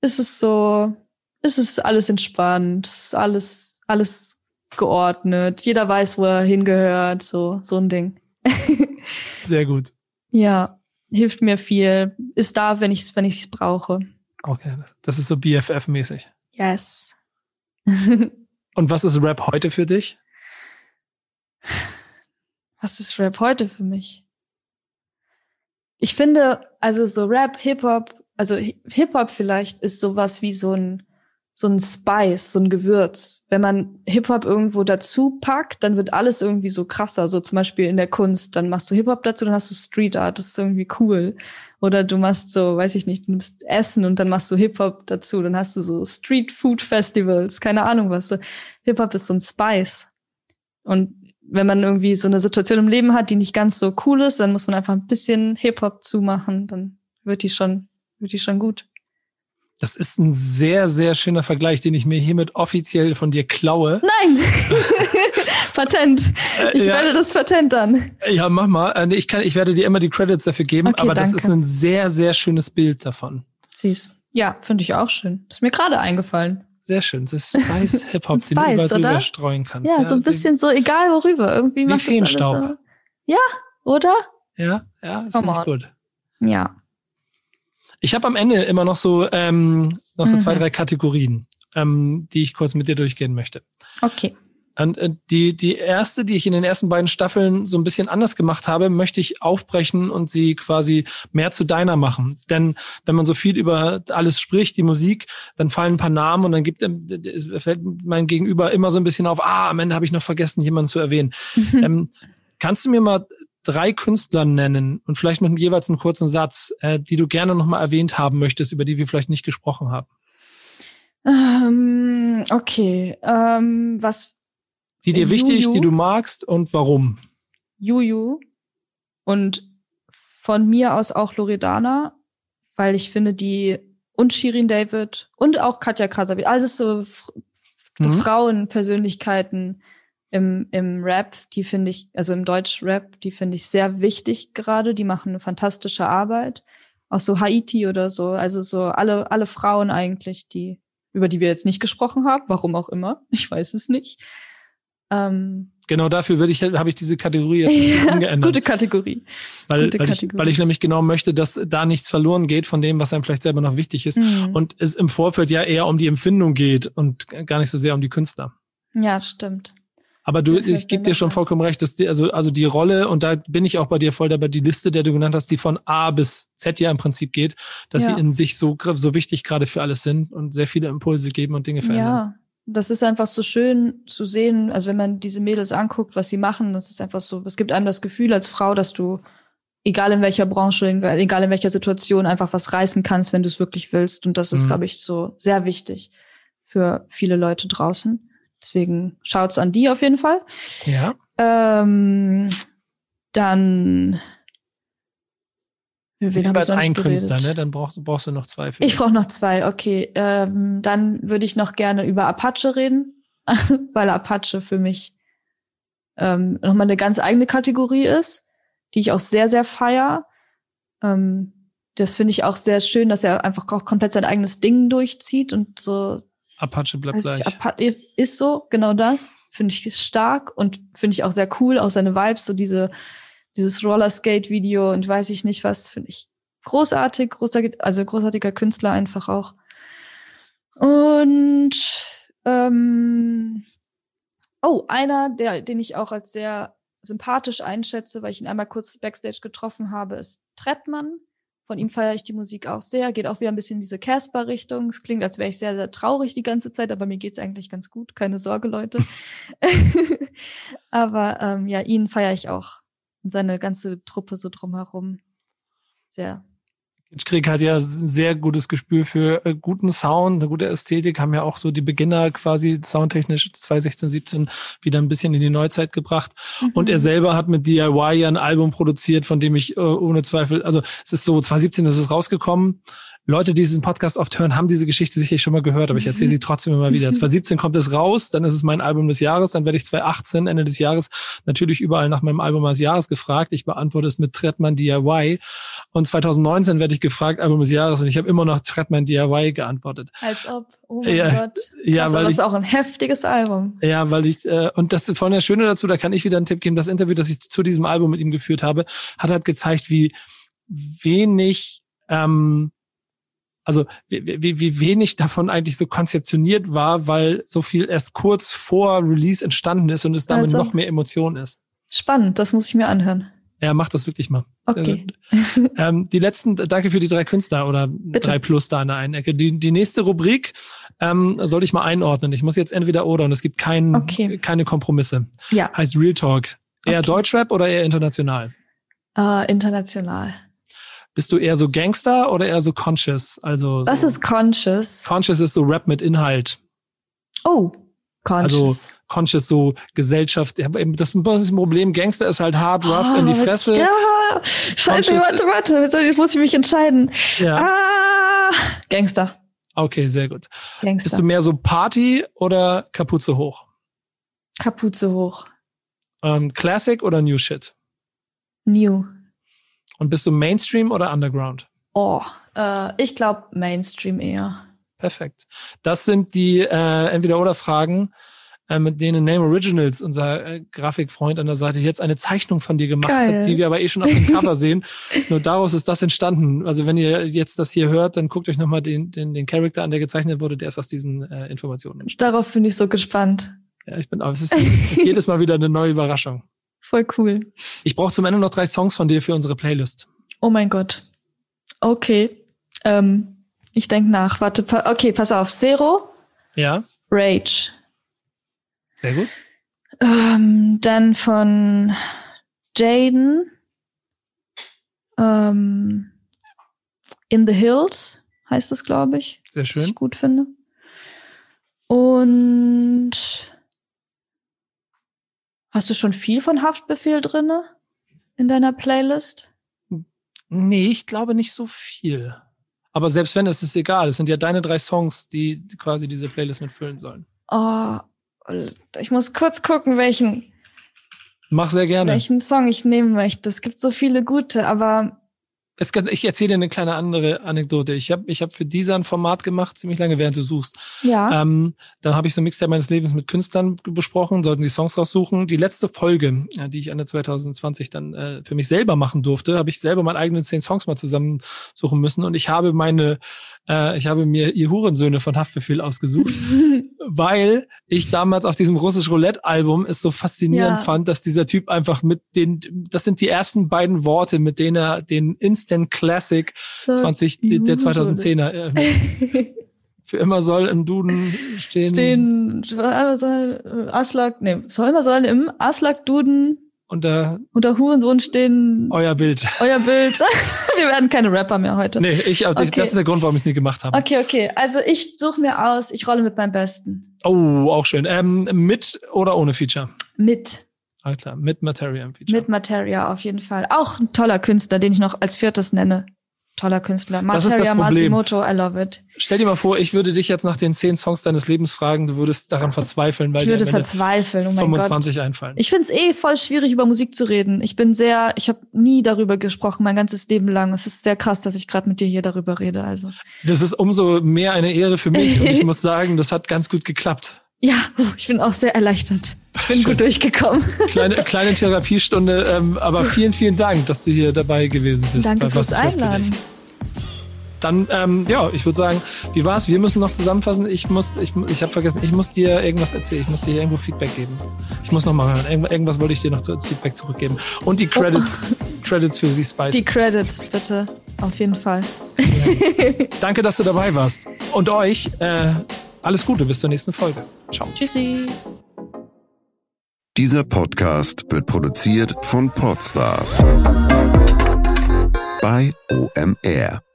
Es ist so, es ist alles entspannt, es ist alles, alles geordnet. Jeder weiß, wo er hingehört, so, so ein Ding. Sehr gut. Ja, hilft mir viel. Ist da, wenn ich es wenn ich's brauche. Okay, das ist so BFF-mäßig. Yes. Und was ist Rap heute für dich? Was ist Rap heute für mich? Ich finde, also so Rap, Hip-Hop, also Hip-Hop vielleicht ist sowas wie so ein so ein Spice, so ein Gewürz. Wenn man Hip-Hop irgendwo dazu packt, dann wird alles irgendwie so krasser. So zum Beispiel in der Kunst, dann machst du Hip-Hop dazu, dann hast du Street Art, das ist irgendwie cool. Oder du machst so, weiß ich nicht, du nimmst Essen und dann machst du Hip-Hop dazu, dann hast du so Street Food Festivals, keine Ahnung was. Hip-Hop ist so ein Spice. Und wenn man irgendwie so eine Situation im Leben hat, die nicht ganz so cool ist, dann muss man einfach ein bisschen Hip-Hop zumachen, dann wird die schon, wird die schon gut. Das ist ein sehr, sehr schöner Vergleich, den ich mir hiermit offiziell von dir klaue. Nein! Patent. Äh, ich ja. werde das Patent dann. Ja, mach mal. Äh, ich, kann, ich werde dir immer die Credits dafür geben, okay, aber danke. das ist ein sehr, sehr schönes Bild davon. Siehst. Ja, finde ich auch schön. ist mir gerade eingefallen. Sehr schön. Das ist Spice Hip-Hop, den du überall drüber streuen kannst. Ja, ja, so ein bisschen so, egal worüber. Irgendwie wie Feenstaub. Ja, oder? Ja, ja, ist gut. Ja. Ich habe am Ende immer noch so, ähm, noch so mhm. zwei, drei Kategorien, ähm, die ich kurz mit dir durchgehen möchte. Okay. Und äh, die, die erste, die ich in den ersten beiden Staffeln so ein bisschen anders gemacht habe, möchte ich aufbrechen und sie quasi mehr zu deiner machen. Denn wenn man so viel über alles spricht, die Musik, dann fallen ein paar Namen und dann gibt es fällt mein Gegenüber immer so ein bisschen auf, ah, am Ende habe ich noch vergessen, jemanden zu erwähnen. Mhm. Ähm, kannst du mir mal drei Künstler nennen und vielleicht mit jeweils einen kurzen Satz, äh, die du gerne nochmal erwähnt haben möchtest, über die wir vielleicht nicht gesprochen haben? Ähm, okay. Ähm, was? Die dir wichtig, Juju. die du magst und warum? Juju und von mir aus auch Loredana, weil ich finde, die und Shirin David und auch Katja Krasavic, also so, so mhm. Frauenpersönlichkeiten, im, im Rap, die finde ich, also im Deutsch-Rap, die finde ich sehr wichtig gerade. Die machen eine fantastische Arbeit. Auch so Haiti oder so. Also so alle, alle Frauen eigentlich, die, über die wir jetzt nicht gesprochen haben. Warum auch immer. Ich weiß es nicht. Ähm, genau dafür würde ich, habe ich diese Kategorie jetzt ja, umgeändert. Gute Kategorie. Weil, gute weil, Kategorie. Ich, weil ich nämlich genau möchte, dass da nichts verloren geht von dem, was einem vielleicht selber noch wichtig ist. Mhm. Und es im Vorfeld ja eher um die Empfindung geht und gar nicht so sehr um die Künstler. Ja, stimmt. Aber du, ich gebe dir schon vollkommen recht, dass die, also, also die Rolle, und da bin ich auch bei dir voll dabei, die Liste, der du genannt hast, die von A bis Z ja im Prinzip geht, dass ja. sie in sich so, so wichtig gerade für alles sind und sehr viele Impulse geben und Dinge verändern. Ja, das ist einfach so schön zu sehen. Also wenn man diese Mädels anguckt, was sie machen, das ist einfach so, es gibt einem das Gefühl als Frau, dass du, egal in welcher Branche, egal in welcher Situation, einfach was reißen kannst, wenn du es wirklich willst. Und das ist, mhm. glaube ich, so sehr wichtig für viele Leute draußen. Deswegen schaut's an die auf jeden Fall. Ja. Ähm, dann Wen als ein Künstler, ne? Dann brauchst, brauchst du noch zwei. Ich brauche noch zwei, okay. Ähm, dann würde ich noch gerne über Apache reden, weil Apache für mich ähm, nochmal eine ganz eigene Kategorie ist, die ich auch sehr, sehr feier. Ähm, das finde ich auch sehr schön, dass er einfach auch komplett sein eigenes Ding durchzieht und so Apache bleibt gleich. Apache ist so, genau das. Finde ich stark und finde ich auch sehr cool. Auch seine Vibes, so diese, dieses Rollerskate-Video und weiß ich nicht was, finde ich großartig, großartig, also großartiger Künstler einfach auch. Und ähm, oh, einer, der, den ich auch als sehr sympathisch einschätze, weil ich ihn einmal kurz backstage getroffen habe, ist Trettmann. Von ihm feiere ich die Musik auch sehr. Geht auch wieder ein bisschen in diese Casper-Richtung. Es klingt, als wäre ich sehr, sehr traurig die ganze Zeit, aber mir geht's eigentlich ganz gut. Keine Sorge, Leute. aber ähm, ja, ihn feiere ich auch. Und seine ganze Truppe so drumherum. Sehr, Krieg hat ja ein sehr gutes Gespür für äh, guten Sound, eine gute Ästhetik, haben ja auch so die Beginner quasi soundtechnisch 2016, 17 wieder ein bisschen in die Neuzeit gebracht. Mhm. Und er selber hat mit DIY ja ein Album produziert, von dem ich äh, ohne Zweifel, also es ist so, 2017 ist es rausgekommen. Leute, die diesen Podcast oft hören, haben diese Geschichte sicherlich schon mal gehört, aber ich erzähle sie trotzdem immer wieder. 2017 kommt es raus, dann ist es mein Album des Jahres, dann werde ich 2018, Ende des Jahres, natürlich überall nach meinem Album des Jahres gefragt. Ich beantworte es mit Trettmann DIY. Und 2019 werde ich gefragt, Album des Jahres, und ich habe immer noch Trettmann DIY geantwortet. Als ob. Oh mein ja, Gott. Krass, ja, weil das ist auch ein heftiges Album. Ja, weil ich, äh, und das von der Schöne dazu, da kann ich wieder einen Tipp geben, das Interview, das ich zu diesem Album mit ihm geführt habe, hat halt gezeigt, wie wenig ähm, also wie, wie, wie wenig davon eigentlich so konzeptioniert war, weil so viel erst kurz vor Release entstanden ist und es damit also, noch mehr Emotion ist. Spannend, das muss ich mir anhören. Ja, mach das wirklich mal. Okay. ähm, die letzten, danke für die drei Künstler oder Bitte. drei Plus da in der einen Ecke. Die, die nächste Rubrik ähm, soll ich mal einordnen. Ich muss jetzt entweder oder und es gibt kein, okay. keine Kompromisse. Ja. Heißt Real Talk. Eher okay. Deutschrap oder eher international? Uh, international. Bist du eher so Gangster oder eher so conscious? Also Was ist conscious? Conscious ist so Rap mit Inhalt. Oh, conscious. Also conscious so Gesellschaft. Das, das Problem Gangster ist halt hard, rough oh, in die Fresse. Ja, scheiße, warte, warte, jetzt muss ich mich entscheiden. Ja. Ah, Gangster. Okay, sehr gut. Gangster. Bist du mehr so Party oder Kapuze hoch? Kapuze hoch. Ähm, Classic oder New Shit? New. Und bist du Mainstream oder Underground? Oh, äh, ich glaube Mainstream eher. Perfekt. Das sind die äh, Entweder-Oder-Fragen, äh, mit denen Name Originals, unser äh, Grafikfreund an der Seite, jetzt eine Zeichnung von dir gemacht Geil. hat, die wir aber eh schon auf dem Cover sehen. Nur daraus ist das entstanden. Also wenn ihr jetzt das hier hört, dann guckt euch nochmal den, den, den Charakter an, der gezeichnet wurde. Der ist aus diesen äh, Informationen entstanden. Darauf bin ich so gespannt. Ja, ich bin auch. Es ist, es ist jedes Mal wieder eine neue Überraschung. Voll cool. Ich brauche zum Ende noch drei Songs von dir für unsere Playlist. Oh mein Gott. Okay. Ähm, ich denke nach. Warte, pa okay, pass auf. Zero. Ja. Rage. Sehr gut. Ähm, dann von Jaden. Ähm, In the Hills heißt es, glaube ich. Sehr schön. Was ich gut finde. Und Hast du schon viel von Haftbefehl drinne in deiner Playlist? Nee, ich glaube nicht so viel. Aber selbst wenn, ist es egal. Es sind ja deine drei Songs, die quasi diese Playlist mitfüllen sollen. Oh, ich muss kurz gucken, welchen. Mach sehr gerne. Welchen Song ich nehmen möchte. Es gibt so viele gute, aber es, ich erzähle dir eine kleine andere Anekdote. Ich habe ich hab für dieser ein Format gemacht, ziemlich lange, während du suchst. Ja. Ähm, dann habe ich so ein Mixtape meines Lebens mit Künstlern besprochen, sollten die Songs raussuchen. Die letzte Folge, die ich Ende 2020 dann äh, für mich selber machen durfte, habe ich selber meine eigenen zehn Songs mal zusammensuchen müssen. Und ich habe meine äh, ich habe mir ihr Hurensöhne von Haftbefehl ausgesucht, weil ich damals auf diesem russisch Roulette Album es so faszinierend ja. fand, dass dieser Typ einfach mit den, das sind die ersten beiden Worte, mit denen er den Instant Classic so 20, der 2010er äh, für immer soll im Duden stehen. Stehen, soll, Aslak, nee, für immer soll im Aslak Duden unter, unter Hurensohn stehen. Euer Bild. Euer Bild. Wir werden keine Rapper mehr heute. Nee, ich, okay. das ist der Grund, warum ich es nie gemacht habe. Okay, okay. Also ich suche mir aus, ich rolle mit meinem Besten. Oh, auch schön. Ähm, mit oder ohne Feature? Mit. Alles klar, mit Materia im Feature. Mit Materia auf jeden Fall. Auch ein toller Künstler, den ich noch als viertes nenne toller Künstler. Materia Masimoto, I love it. Stell dir mal vor, ich würde dich jetzt nach den zehn Songs deines Lebens fragen, du würdest daran verzweifeln, weil ich würde verzweifeln. Oh 25 Gott. einfallen. Ich finde es eh voll schwierig, über Musik zu reden. Ich bin sehr, ich habe nie darüber gesprochen, mein ganzes Leben lang. Es ist sehr krass, dass ich gerade mit dir hier darüber rede. Also. Das ist umso mehr eine Ehre für mich und ich muss sagen, das hat ganz gut geklappt. Ja, ich bin auch sehr erleichtert. Ich bin Schön. gut durchgekommen. Kleine, kleine Therapiestunde, ähm, aber vielen, vielen Dank, dass du hier dabei gewesen bist. Danke fürs Einladen. Dann, ähm, ja, ich würde sagen, wie war's? Wir müssen noch zusammenfassen. Ich muss, ich, ich habe vergessen, ich muss dir irgendwas erzählen. Ich muss dir irgendwo Feedback geben. Ich muss noch mal hören. Irgend, irgendwas wollte ich dir noch als Feedback zurückgeben. Und die Credits, oh. Credits für Sie Spice. Die Credits, bitte. Auf jeden Fall. Ja. Danke, dass du dabei warst. Und euch, äh, alles Gute, bis zur nächsten Folge. Ciao. Tschüssi. Dieser Podcast wird produziert von Podstars bei OMR.